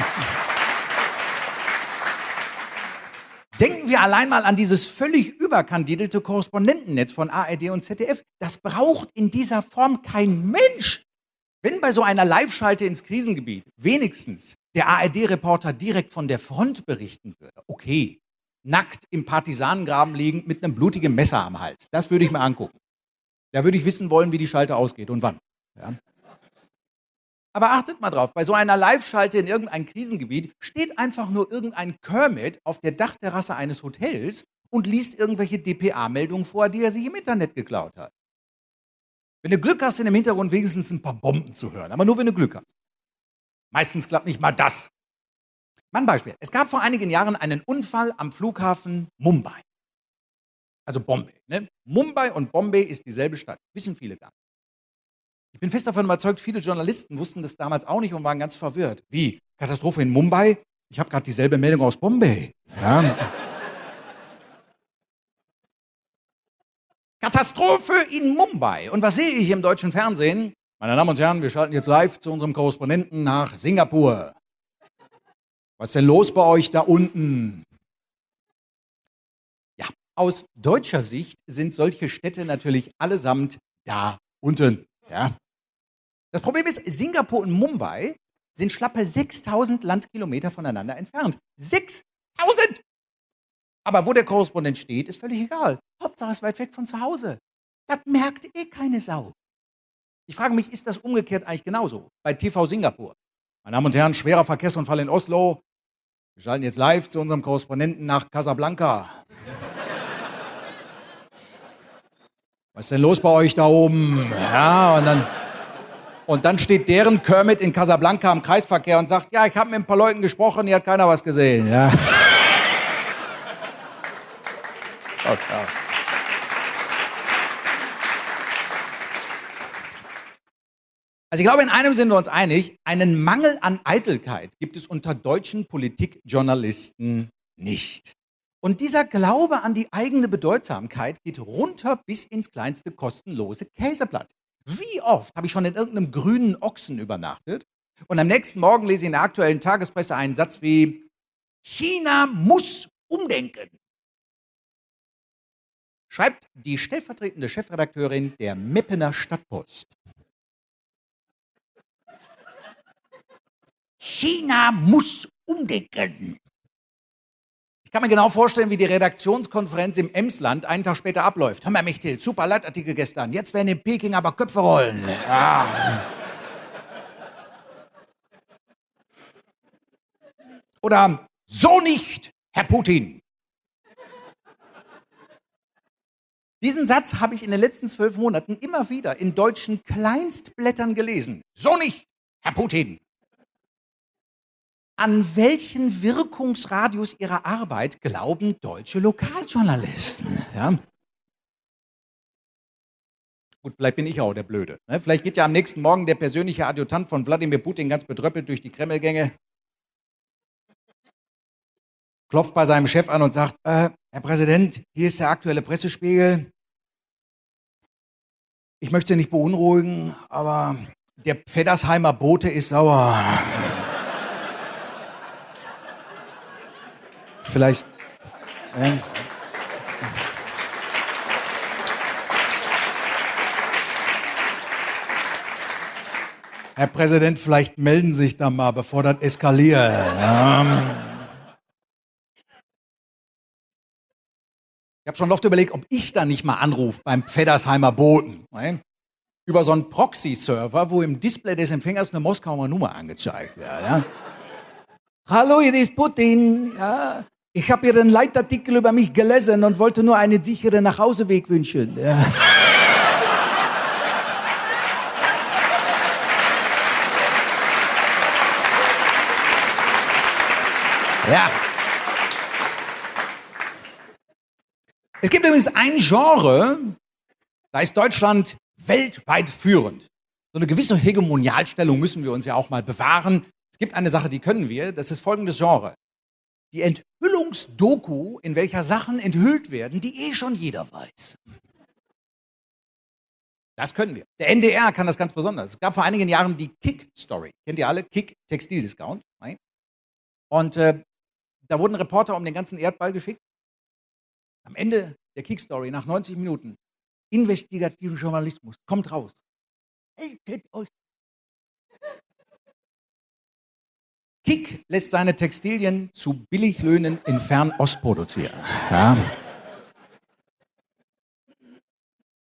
Denken wir allein mal an dieses völlig überkandidelte Korrespondentennetz von ARD und ZDF. Das braucht in dieser Form kein Mensch. Wenn bei so einer Live-Schalte ins Krisengebiet wenigstens der ARD-Reporter direkt von der Front berichten würde, okay, nackt im Partisanengraben liegend mit einem blutigen Messer am Hals, das würde ich mir angucken. Da würde ich wissen wollen, wie die Schalte ausgeht und wann. Ja. Aber achtet mal drauf, bei so einer Live-Schalte in irgendein Krisengebiet steht einfach nur irgendein Kermit auf der Dachterrasse eines Hotels und liest irgendwelche DPA-Meldungen vor, die er sich im Internet geklaut hat. Wenn du Glück hast, in dem Hintergrund wenigstens ein paar Bomben zu hören, aber nur wenn du Glück hast. Meistens klappt nicht mal das. Mein Beispiel. Es gab vor einigen Jahren einen Unfall am Flughafen Mumbai. Also Bombay. Ne? Mumbai und Bombay ist dieselbe Stadt. Wissen viele gar nicht. Ich bin fest davon überzeugt, viele Journalisten wussten das damals auch nicht und waren ganz verwirrt. Wie? Katastrophe in Mumbai? Ich habe gerade dieselbe Meldung aus Bombay. Ja. Katastrophe in Mumbai. Und was sehe ich im deutschen Fernsehen? Meine Damen und Herren, wir schalten jetzt live zu unserem Korrespondenten nach Singapur. Was ist denn los bei euch da unten? Ja, aus deutscher Sicht sind solche Städte natürlich allesamt da unten. Ja. Das Problem ist, Singapur und Mumbai sind schlappe 6000 Landkilometer voneinander entfernt. 6000! Aber wo der Korrespondent steht, ist völlig egal. Hauptsache es ist weit weg von zu Hause. Das merkt eh keine Sau. Ich frage mich, ist das umgekehrt eigentlich genauso? Bei TV Singapur. Meine Damen und Herren, schwerer Verkehrsunfall in Oslo. Wir schalten jetzt live zu unserem Korrespondenten nach Casablanca. Was ist denn los bei euch da oben? Ja, und dann und dann steht deren Kermit in Casablanca im Kreisverkehr und sagt, ja, ich habe mit ein paar Leuten gesprochen, hier hat keiner was gesehen. Ja. <laughs> Okay. Also ich glaube, in einem sind wir uns einig, einen Mangel an Eitelkeit gibt es unter deutschen Politikjournalisten nicht. Und dieser Glaube an die eigene Bedeutsamkeit geht runter bis ins kleinste kostenlose Käseblatt. Wie oft habe ich schon in irgendeinem grünen Ochsen übernachtet und am nächsten Morgen lese ich in der aktuellen Tagespresse einen Satz wie China muss umdenken. Schreibt die stellvertretende Chefredakteurin der Meppener Stadtpost. China muss umdenken. Ich kann mir genau vorstellen, wie die Redaktionskonferenz im Emsland einen Tag später abläuft. Mal, Michtel, super Leitartikel gestern. Jetzt werden in Peking aber Köpfe rollen. Ja. Oder so nicht, Herr Putin. Diesen Satz habe ich in den letzten zwölf Monaten immer wieder in deutschen Kleinstblättern gelesen. So nicht, Herr Putin. An welchen Wirkungsradius ihrer Arbeit glauben deutsche Lokaljournalisten? Ja? Gut, vielleicht bin ich auch der Blöde. Ne? Vielleicht geht ja am nächsten Morgen der persönliche Adjutant von Wladimir Putin ganz bedröppelt durch die Kremlgänge, klopft bei seinem Chef an und sagt, äh, Herr Präsident, hier ist der aktuelle Pressespiegel. Ich möchte Sie nicht beunruhigen, aber der Feddersheimer Bote ist sauer. Vielleicht. Äh, Herr Präsident, vielleicht melden Sie sich da mal, bevor das eskaliert. Ja. Ich habe schon oft überlegt, ob ich da nicht mal anrufe beim Feddersheimer Boten. Ne? Über so einen Proxy-Server, wo im Display des Empfängers eine Moskauer Nummer angezeigt wird. Ja? Hallo, hier ist Putin. Ja, ich habe Ihren Leitartikel über mich gelesen und wollte nur einen sicheren Nachhauseweg wünschen. Ja. ja. Es gibt übrigens ein Genre, da ist Deutschland weltweit führend. So eine gewisse Hegemonialstellung müssen wir uns ja auch mal bewahren. Es gibt eine Sache, die können wir, das ist folgendes Genre. Die Enthüllungsdoku, in welcher Sachen enthüllt werden, die eh schon jeder weiß. Das können wir. Der NDR kann das ganz besonders. Es gab vor einigen Jahren die Kick-Story. Kennt ihr alle? Kick Textildiscount. Und äh, da wurden Reporter um den ganzen Erdball geschickt am Ende der Kickstory, nach 90 Minuten, investigativen Journalismus, kommt raus. Haltet euch. Kick lässt seine Textilien zu Billiglöhnen in Fernost produzieren. Ja.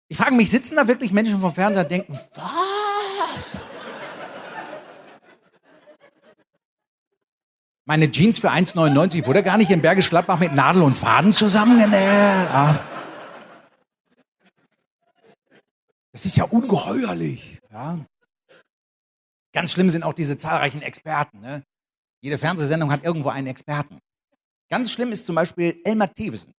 Ich frage mich, sitzen da wirklich Menschen vom Fernseher und denken, was? Meine Jeans für 1,99 wurde gar nicht in Bergisch Gladbach mit Nadel und Faden zusammengenäht. Ja. Das ist ja ungeheuerlich. Ja. Ganz schlimm sind auch diese zahlreichen Experten. Ne? Jede Fernsehsendung hat irgendwo einen Experten. Ganz schlimm ist zum Beispiel Elmar Thewesen.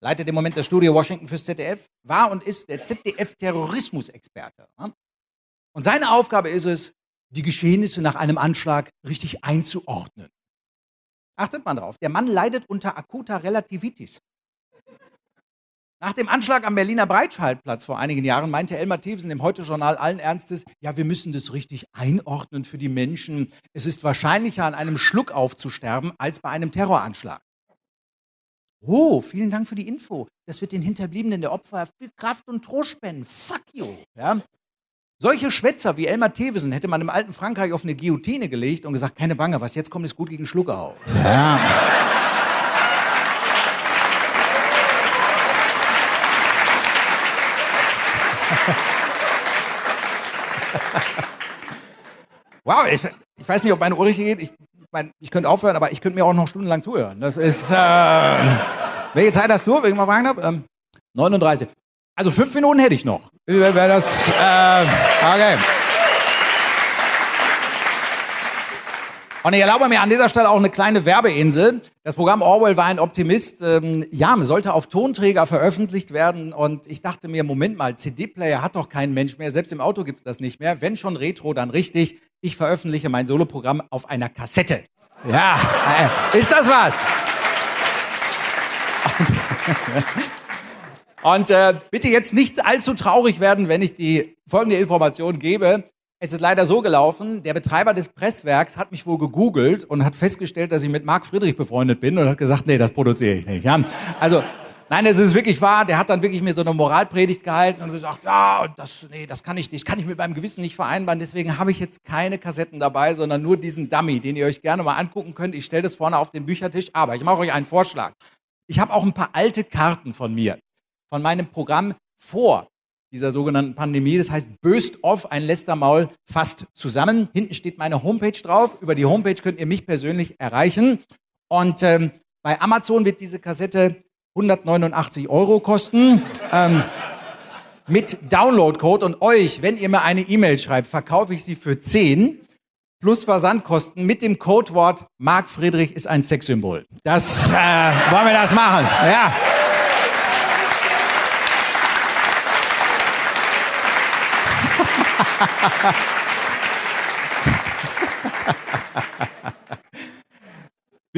Leitet im Moment das Studio Washington fürs ZDF, war und ist der ZDF-Terrorismusexperte. Und seine Aufgabe ist es, die Geschehnisse nach einem Anschlag richtig einzuordnen. Achtet man drauf, der Mann leidet unter akuter Relativitis. Nach dem Anschlag am Berliner Breitscheidplatz vor einigen Jahren meinte Elmar Thewsen im Heute-Journal allen Ernstes, ja, wir müssen das richtig einordnen für die Menschen. Es ist wahrscheinlicher, an einem Schluck aufzusterben, als bei einem Terroranschlag. Oh, vielen Dank für die Info. Das wird den Hinterbliebenen der Opfer viel Kraft und Trost spenden. Fuck you. Ja? Solche Schwätzer wie Elmar Thewesen hätte man im alten Frankreich auf eine Guillotine gelegt und gesagt, keine Bange, was jetzt kommt, ist gut gegen Schluckau. Ja. <laughs> wow, ich, ich, weiß nicht, ob meine Uhr richtig geht. Ich, mein, ich könnte aufhören, aber ich könnte mir auch noch stundenlang zuhören. Das ist. Äh, welche Zeit hast du, wenn ich mal fragen darf? Ähm, 39. Also fünf Minuten hätte ich noch. Wäre das. Äh, okay. Und ich erlaube mir an dieser Stelle auch eine kleine Werbeinsel. Das Programm Orwell war ein Optimist. Ähm, ja, sollte auf Tonträger veröffentlicht werden. Und ich dachte mir, Moment mal, CD-Player hat doch kein Mensch mehr. Selbst im Auto gibt es das nicht mehr. Wenn schon Retro, dann richtig. Ich veröffentliche mein Soloprogramm auf einer Kassette. Ja, äh, ist das was? Und äh, bitte jetzt nicht allzu traurig werden, wenn ich die folgende Information gebe. Es ist leider so gelaufen, der Betreiber des Presswerks hat mich wohl gegoogelt und hat festgestellt, dass ich mit Marc Friedrich befreundet bin und hat gesagt, nee, das produziere ich nicht. Ja? Also Nein, es ist wirklich wahr. Der hat dann wirklich mir so eine Moralpredigt gehalten und gesagt, ja, das, nee, das kann ich nicht, kann ich mit meinem Gewissen nicht vereinbaren. Deswegen habe ich jetzt keine Kassetten dabei, sondern nur diesen Dummy, den ihr euch gerne mal angucken könnt. Ich stelle das vorne auf den Büchertisch. Aber ich mache euch einen Vorschlag. Ich habe auch ein paar alte Karten von mir, von meinem Programm vor dieser sogenannten Pandemie. Das heißt, Böst off, ein Lästermaul fast zusammen. Hinten steht meine Homepage drauf. Über die Homepage könnt ihr mich persönlich erreichen. Und ähm, bei Amazon wird diese Kassette 189 Euro kosten. Ähm, mit Downloadcode und euch, wenn ihr mir eine E-Mail schreibt, verkaufe ich sie für 10 plus Versandkosten mit dem Codewort Marc Friedrich ist ein Sexsymbol. Das äh, wollen wir das machen. Ja. <laughs>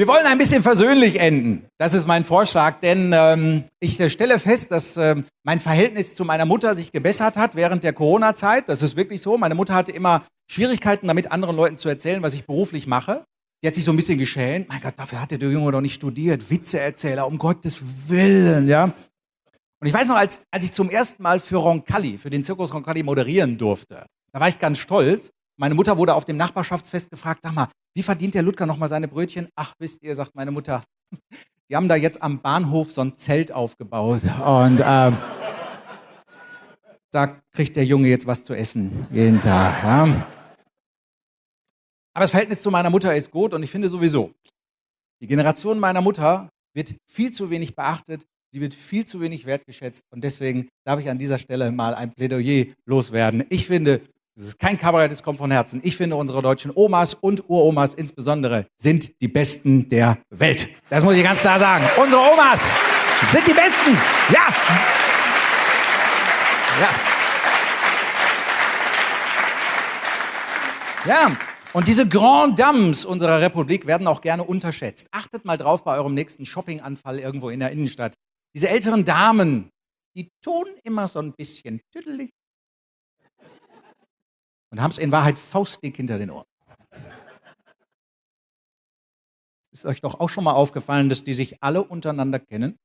Wir wollen ein bisschen versöhnlich enden. Das ist mein Vorschlag, denn ähm, ich äh, stelle fest, dass ähm, mein Verhältnis zu meiner Mutter sich gebessert hat während der Corona-Zeit. Das ist wirklich so. Meine Mutter hatte immer Schwierigkeiten damit, anderen Leuten zu erzählen, was ich beruflich mache. Die hat sich so ein bisschen geschämt. Mein Gott, dafür hat der Junge doch nicht studiert. Witzeerzähler, um Gottes Willen, ja. Und ich weiß noch, als, als ich zum ersten Mal für Roncalli, für den Zirkus Roncalli moderieren durfte, da war ich ganz stolz. Meine Mutter wurde auf dem Nachbarschaftsfest gefragt, sag mal, wie verdient der Ludger nochmal seine Brötchen? Ach, wisst ihr, sagt meine Mutter, <laughs> die haben da jetzt am Bahnhof so ein Zelt aufgebaut und ähm, da kriegt der Junge jetzt was zu essen jeden Tag. Ja. Aber das Verhältnis zu meiner Mutter ist gut und ich finde sowieso, die Generation meiner Mutter wird viel zu wenig beachtet, sie wird viel zu wenig wertgeschätzt und deswegen darf ich an dieser Stelle mal ein Plädoyer loswerden. Ich finde, es ist kein Kabarett, es kommt von Herzen. Ich finde, unsere deutschen Omas und Uromas insbesondere sind die Besten der Welt. Das muss ich ganz klar sagen. Unsere Omas sind die Besten. Ja. Ja. Ja. Und diese Grand Dames unserer Republik werden auch gerne unterschätzt. Achtet mal drauf bei eurem nächsten Shoppinganfall irgendwo in der Innenstadt. Diese älteren Damen, die tun immer so ein bisschen tüdelig und haben es in Wahrheit faustdick hinter den Ohren. Ist euch doch auch schon mal aufgefallen, dass die sich alle untereinander kennen?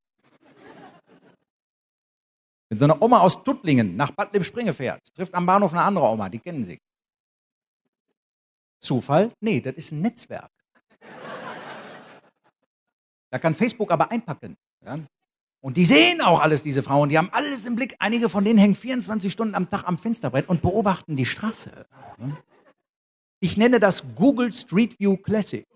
Wenn so eine Oma aus Tuttlingen nach Bad Lippspringe fährt, trifft am Bahnhof eine andere Oma, die kennen sie. Zufall? Nee, das ist ein Netzwerk. Da kann Facebook aber einpacken. Ja? Und die sehen auch alles, diese Frauen. Die haben alles im Blick. Einige von denen hängen 24 Stunden am Tag am Fensterbrett und beobachten die Straße. Ich nenne das Google Street View Classic.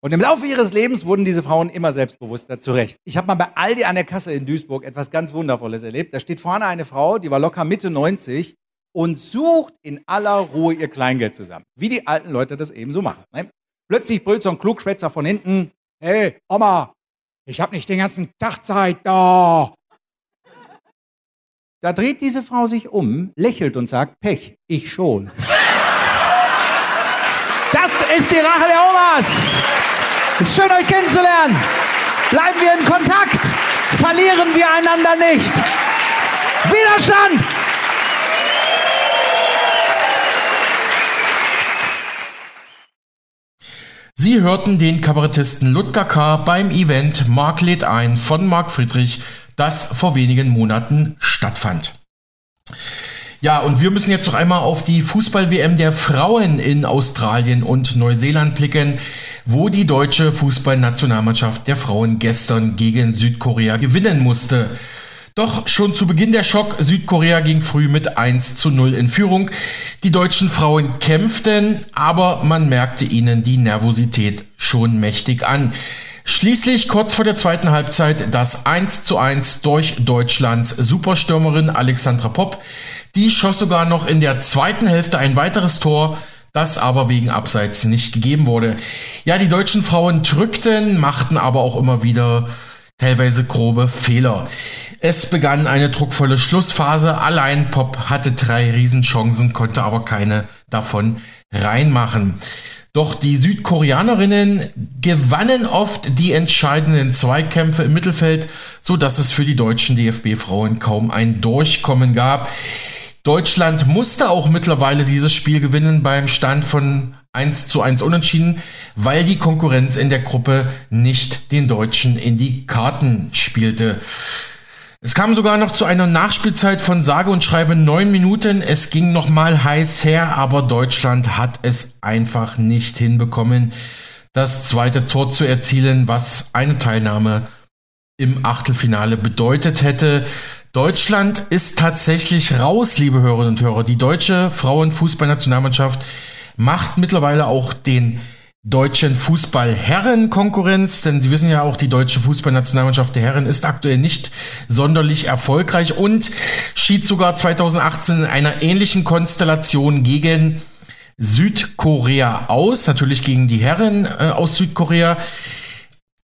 Und im Laufe ihres Lebens wurden diese Frauen immer selbstbewusster zurecht. Ich habe mal bei Aldi an der Kasse in Duisburg etwas ganz Wundervolles erlebt. Da steht vorne eine Frau, die war locker Mitte 90 und sucht in aller Ruhe ihr Kleingeld zusammen. Wie die alten Leute das eben so machen. Ne? Plötzlich brüllt so ein Klugschwätzer von hinten, hey, Oma, ich habe nicht den ganzen Tag Zeit da. Da dreht diese Frau sich um, lächelt und sagt, Pech, ich schon. Das ist die Rache der Omas. Schön, euch kennenzulernen. Bleiben wir in Kontakt. Verlieren wir einander nicht. Widerstand! Sie hörten den Kabarettisten Ludger K. beim Event Mark lädt ein von Marc Friedrich, das vor wenigen Monaten stattfand. Ja, und wir müssen jetzt noch einmal auf die Fußball-WM der Frauen in Australien und Neuseeland blicken, wo die deutsche Fußballnationalmannschaft der Frauen gestern gegen Südkorea gewinnen musste. Doch schon zu Beginn der Schock, Südkorea ging früh mit 1 zu 0 in Führung. Die deutschen Frauen kämpften, aber man merkte ihnen die Nervosität schon mächtig an. Schließlich kurz vor der zweiten Halbzeit das 1 zu 1 durch Deutschlands Superstürmerin Alexandra Popp. Die schoss sogar noch in der zweiten Hälfte ein weiteres Tor, das aber wegen Abseits nicht gegeben wurde. Ja, die deutschen Frauen drückten, machten aber auch immer wieder teilweise grobe Fehler. Es begann eine druckvolle Schlussphase. Allein Pop hatte drei Riesenchancen, konnte aber keine davon reinmachen. Doch die Südkoreanerinnen gewannen oft die entscheidenden Zweikämpfe im Mittelfeld, so dass es für die deutschen DFB-Frauen kaum ein Durchkommen gab. Deutschland musste auch mittlerweile dieses Spiel gewinnen beim Stand von 1 zu 1 unentschieden, weil die Konkurrenz in der Gruppe nicht den Deutschen in die Karten spielte. Es kam sogar noch zu einer Nachspielzeit von sage und schreibe neun Minuten. Es ging nochmal heiß her, aber Deutschland hat es einfach nicht hinbekommen, das zweite Tor zu erzielen, was eine Teilnahme im Achtelfinale bedeutet hätte. Deutschland ist tatsächlich raus, liebe Hörerinnen und Hörer. Die deutsche Frauenfußballnationalmannschaft macht mittlerweile auch den deutschen Fußballherren Konkurrenz, denn Sie wissen ja auch, die deutsche Fußballnationalmannschaft der Herren ist aktuell nicht sonderlich erfolgreich und schied sogar 2018 in einer ähnlichen Konstellation gegen Südkorea aus, natürlich gegen die Herren äh, aus Südkorea.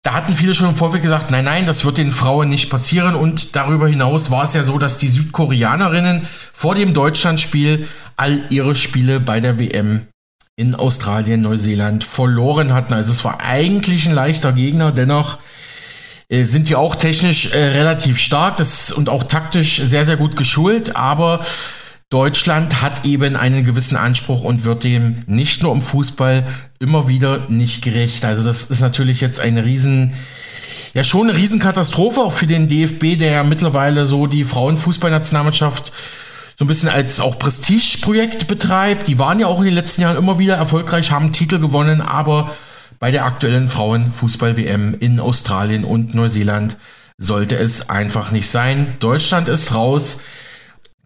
Da hatten viele schon im Vorfeld gesagt, nein, nein, das wird den Frauen nicht passieren. Und darüber hinaus war es ja so, dass die Südkoreanerinnen vor dem Deutschlandspiel all ihre Spiele bei der WM in Australien, Neuseeland verloren hatten. Also es war eigentlich ein leichter Gegner, dennoch äh, sind wir auch technisch äh, relativ stark das, und auch taktisch sehr, sehr gut geschult, aber Deutschland hat eben einen gewissen Anspruch und wird dem nicht nur im Fußball immer wieder nicht gerecht. Also das ist natürlich jetzt eine riesen, ja schon eine Riesenkatastrophe auch für den DFB, der ja mittlerweile so die Frauenfußballnationalmannschaft so ein bisschen als auch Prestigeprojekt betreibt. Die waren ja auch in den letzten Jahren immer wieder erfolgreich, haben Titel gewonnen, aber bei der aktuellen Frauenfußball-WM in Australien und Neuseeland sollte es einfach nicht sein. Deutschland ist raus.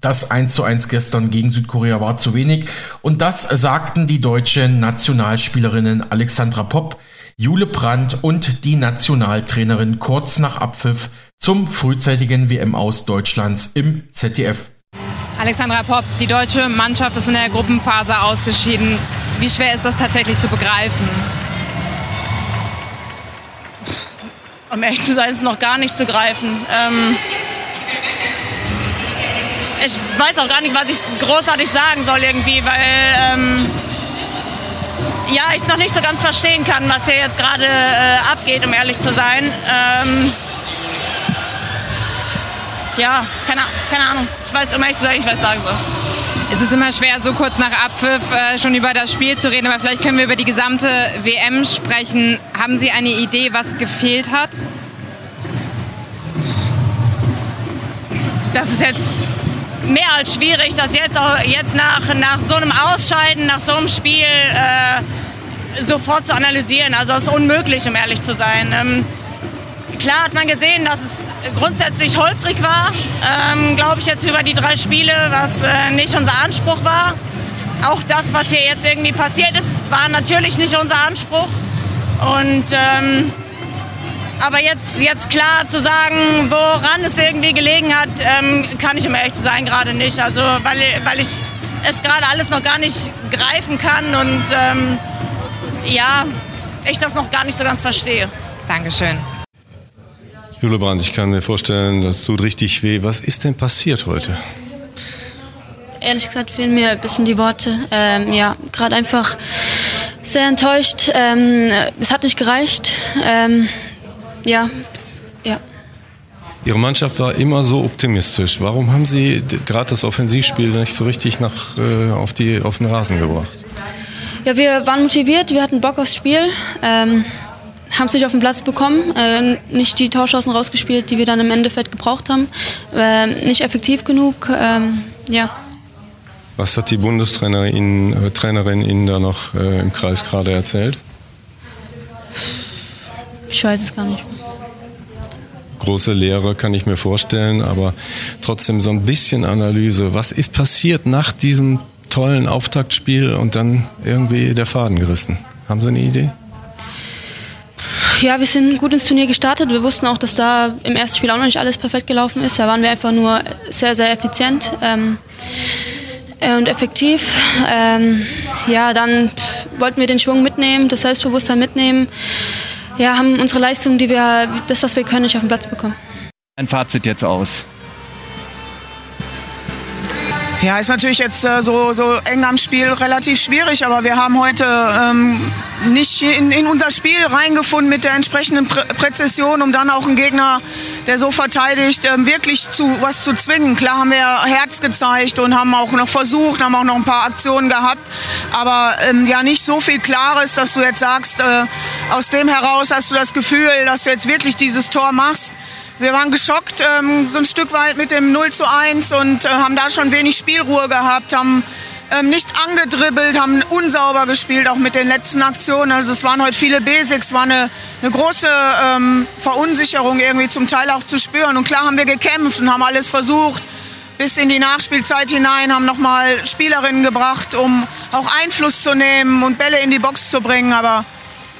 Das 1 zu 1 gestern gegen Südkorea war zu wenig. Und das sagten die deutschen Nationalspielerinnen Alexandra Popp, Jule Brandt und die Nationaltrainerin kurz nach Abpfiff zum frühzeitigen WM aus Deutschlands im ZDF. Alexandra Popp, die deutsche Mannschaft ist in der Gruppenphase ausgeschieden. Wie schwer ist das tatsächlich zu begreifen? Um ehrlich zu sein, ist es noch gar nicht zu greifen. Ähm ich weiß auch gar nicht, was ich großartig sagen soll irgendwie, weil ähm, ja, ich es noch nicht so ganz verstehen kann, was hier jetzt gerade äh, abgeht, um ehrlich zu sein. Ähm, ja, keine, keine Ahnung. Ich weiß, um ehrlich zu sein, ich weiß sagen soll. Es ist immer schwer, so kurz nach Abpfiff äh, schon über das Spiel zu reden, aber vielleicht können wir über die gesamte WM sprechen. Haben Sie eine Idee, was gefehlt hat? Das ist jetzt mehr als schwierig, das jetzt, auch, jetzt nach, nach so einem Ausscheiden, nach so einem Spiel äh, sofort zu analysieren. Also es ist unmöglich, um ehrlich zu sein. Ähm, klar hat man gesehen, dass es grundsätzlich holprig war, ähm, glaube ich jetzt über die drei Spiele, was äh, nicht unser Anspruch war. Auch das, was hier jetzt irgendwie passiert ist, war natürlich nicht unser Anspruch. Und ähm, aber jetzt, jetzt klar zu sagen, woran es irgendwie gelegen hat, ähm, kann ich um ehrlich zu sein gerade nicht. Also weil, weil ich es gerade alles noch gar nicht greifen kann und ähm, ja, ich das noch gar nicht so ganz verstehe. Dankeschön. Jule Brandt, ich kann mir vorstellen, das tut richtig weh. Was ist denn passiert heute? Ehrlich gesagt fehlen mir ein bisschen die Worte. Ähm, ja, gerade einfach sehr enttäuscht. Ähm, es hat nicht gereicht. Ähm, ja, ja. Ihre Mannschaft war immer so optimistisch. Warum haben Sie gerade das Offensivspiel nicht so richtig nach, äh, auf, die, auf den Rasen gebracht? Ja, wir waren motiviert, wir hatten Bock aufs Spiel, ähm, haben es nicht auf den Platz bekommen, äh, nicht die Torschancen rausgespielt, die wir dann im Endeffekt gebraucht haben, äh, nicht effektiv genug, ähm, ja. Was hat die Bundestrainerin äh, Trainerin Ihnen da noch äh, im Kreis gerade erzählt? Ich weiß es gar nicht. Große Lehre kann ich mir vorstellen, aber trotzdem so ein bisschen Analyse. Was ist passiert nach diesem tollen Auftaktspiel und dann irgendwie der Faden gerissen? Haben Sie eine Idee? Ja, wir sind gut ins Turnier gestartet. Wir wussten auch, dass da im ersten Spiel auch noch nicht alles perfekt gelaufen ist. Da waren wir einfach nur sehr, sehr effizient ähm, äh, und effektiv. Ähm, ja, dann wollten wir den Schwung mitnehmen, das Selbstbewusstsein mitnehmen ja, haben unsere Leistung, die wir, das, was wir können, nicht auf den Platz bekommen. Ein Fazit jetzt aus. Ja, ist natürlich jetzt äh, so, so eng am Spiel relativ schwierig, aber wir haben heute ähm, nicht in, in unser Spiel reingefunden mit der entsprechenden Prä Präzision, um dann auch einen Gegner, der so verteidigt, ähm, wirklich zu was zu zwingen. Klar haben wir Herz gezeigt und haben auch noch versucht, haben auch noch ein paar Aktionen gehabt, aber ähm, ja nicht so viel Klares, dass du jetzt sagst, äh, aus dem heraus hast du das Gefühl, dass du jetzt wirklich dieses Tor machst. Wir waren geschockt, ähm, so ein Stück weit mit dem 0 zu 1 und äh, haben da schon wenig Spielruhe gehabt, haben ähm, nicht angedribbelt, haben unsauber gespielt, auch mit den letzten Aktionen. Also es waren heute viele Basics, war eine, eine große ähm, Verunsicherung irgendwie zum Teil auch zu spüren. Und klar haben wir gekämpft und haben alles versucht bis in die Nachspielzeit hinein, haben nochmal Spielerinnen gebracht, um auch Einfluss zu nehmen und Bälle in die Box zu bringen. Aber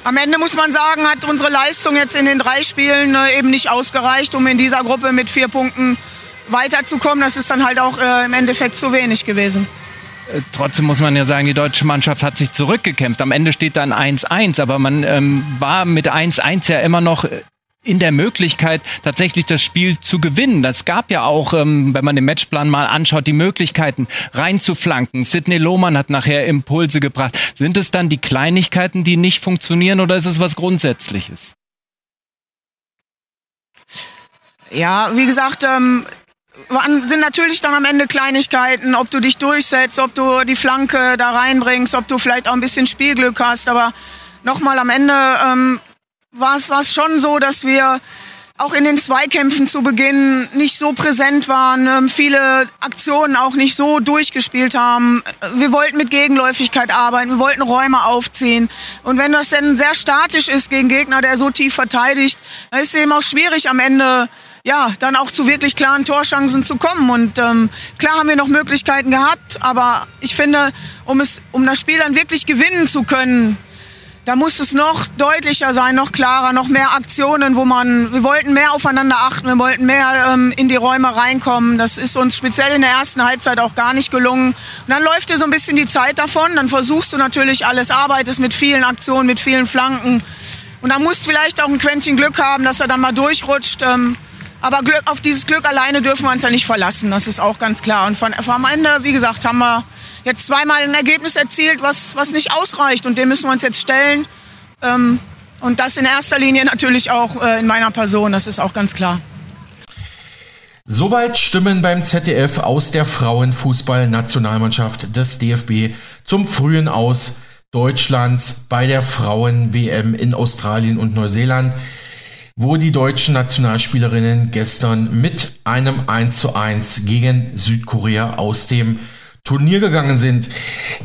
am Ende muss man sagen, hat unsere Leistung jetzt in den drei Spielen äh, eben nicht ausgereicht, um in dieser Gruppe mit vier Punkten weiterzukommen. Das ist dann halt auch äh, im Endeffekt zu wenig gewesen. Äh, trotzdem muss man ja sagen, die deutsche Mannschaft hat sich zurückgekämpft. Am Ende steht dann 1-1, aber man ähm, war mit 1-1 ja immer noch in der Möglichkeit, tatsächlich das Spiel zu gewinnen. Das gab ja auch, ähm, wenn man den Matchplan mal anschaut, die Möglichkeiten reinzuflanken. Sidney Lohmann hat nachher Impulse gebracht. Sind es dann die Kleinigkeiten, die nicht funktionieren oder ist es was Grundsätzliches? Ja, wie gesagt, ähm, sind natürlich dann am Ende Kleinigkeiten, ob du dich durchsetzt, ob du die Flanke da reinbringst, ob du vielleicht auch ein bisschen Spielglück hast. Aber nochmal am Ende ähm, war es schon so, dass wir auch in den Zweikämpfen zu Beginn nicht so präsent waren, ähm, viele Aktionen auch nicht so durchgespielt haben. Wir wollten mit Gegenläufigkeit arbeiten, wir wollten Räume aufziehen. Und wenn das dann sehr statisch ist gegen Gegner, der so tief verteidigt, dann ist es eben auch schwierig am Ende ja, dann auch zu wirklich klaren Torchancen zu kommen. Und ähm, klar haben wir noch Möglichkeiten gehabt, aber ich finde, um es, um das Spiel dann wirklich gewinnen zu können, da muss es noch deutlicher sein, noch klarer, noch mehr Aktionen, wo man, wir wollten mehr aufeinander achten, wir wollten mehr ähm, in die Räume reinkommen. Das ist uns speziell in der ersten Halbzeit auch gar nicht gelungen. Und dann läuft dir so ein bisschen die Zeit davon, dann versuchst du natürlich alles, arbeitest mit vielen Aktionen, mit vielen Flanken. Und da musst vielleicht auch ein Quäntchen Glück haben, dass er dann mal durchrutscht. Ähm, aber Glück, auf dieses Glück alleine dürfen wir uns ja nicht verlassen, das ist auch ganz klar. Und von am Ende, wie gesagt, haben wir jetzt zweimal ein Ergebnis erzielt, was, was nicht ausreicht. Und dem müssen wir uns jetzt stellen. Ähm, und das in erster Linie natürlich auch äh, in meiner Person, das ist auch ganz klar. Soweit Stimmen beim ZDF aus der Frauenfußball-Nationalmannschaft des DFB zum frühen Aus Deutschlands bei der Frauen-WM in Australien und Neuseeland, wo die deutschen Nationalspielerinnen gestern mit einem 1 zu 1 gegen Südkorea aus dem Turnier gegangen sind.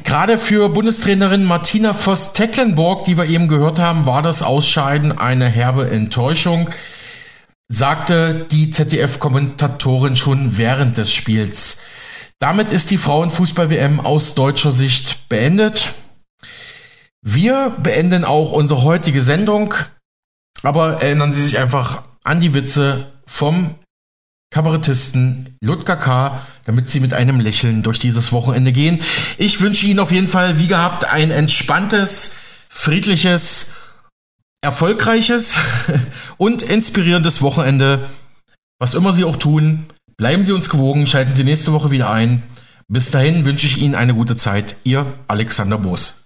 Gerade für Bundestrainerin Martina Voss-Tecklenburg, die wir eben gehört haben, war das Ausscheiden eine herbe Enttäuschung, sagte die ZDF-Kommentatorin schon während des Spiels. Damit ist die Frauenfußball-WM aus deutscher Sicht beendet. Wir beenden auch unsere heutige Sendung, aber erinnern Sie sich einfach an die Witze vom Kabarettisten Ludger K., damit sie mit einem Lächeln durch dieses Wochenende gehen. Ich wünsche Ihnen auf jeden Fall, wie gehabt, ein entspanntes, friedliches, erfolgreiches <laughs> und inspirierendes Wochenende. Was immer Sie auch tun, bleiben Sie uns gewogen, schalten Sie nächste Woche wieder ein. Bis dahin wünsche ich Ihnen eine gute Zeit. Ihr Alexander Boos.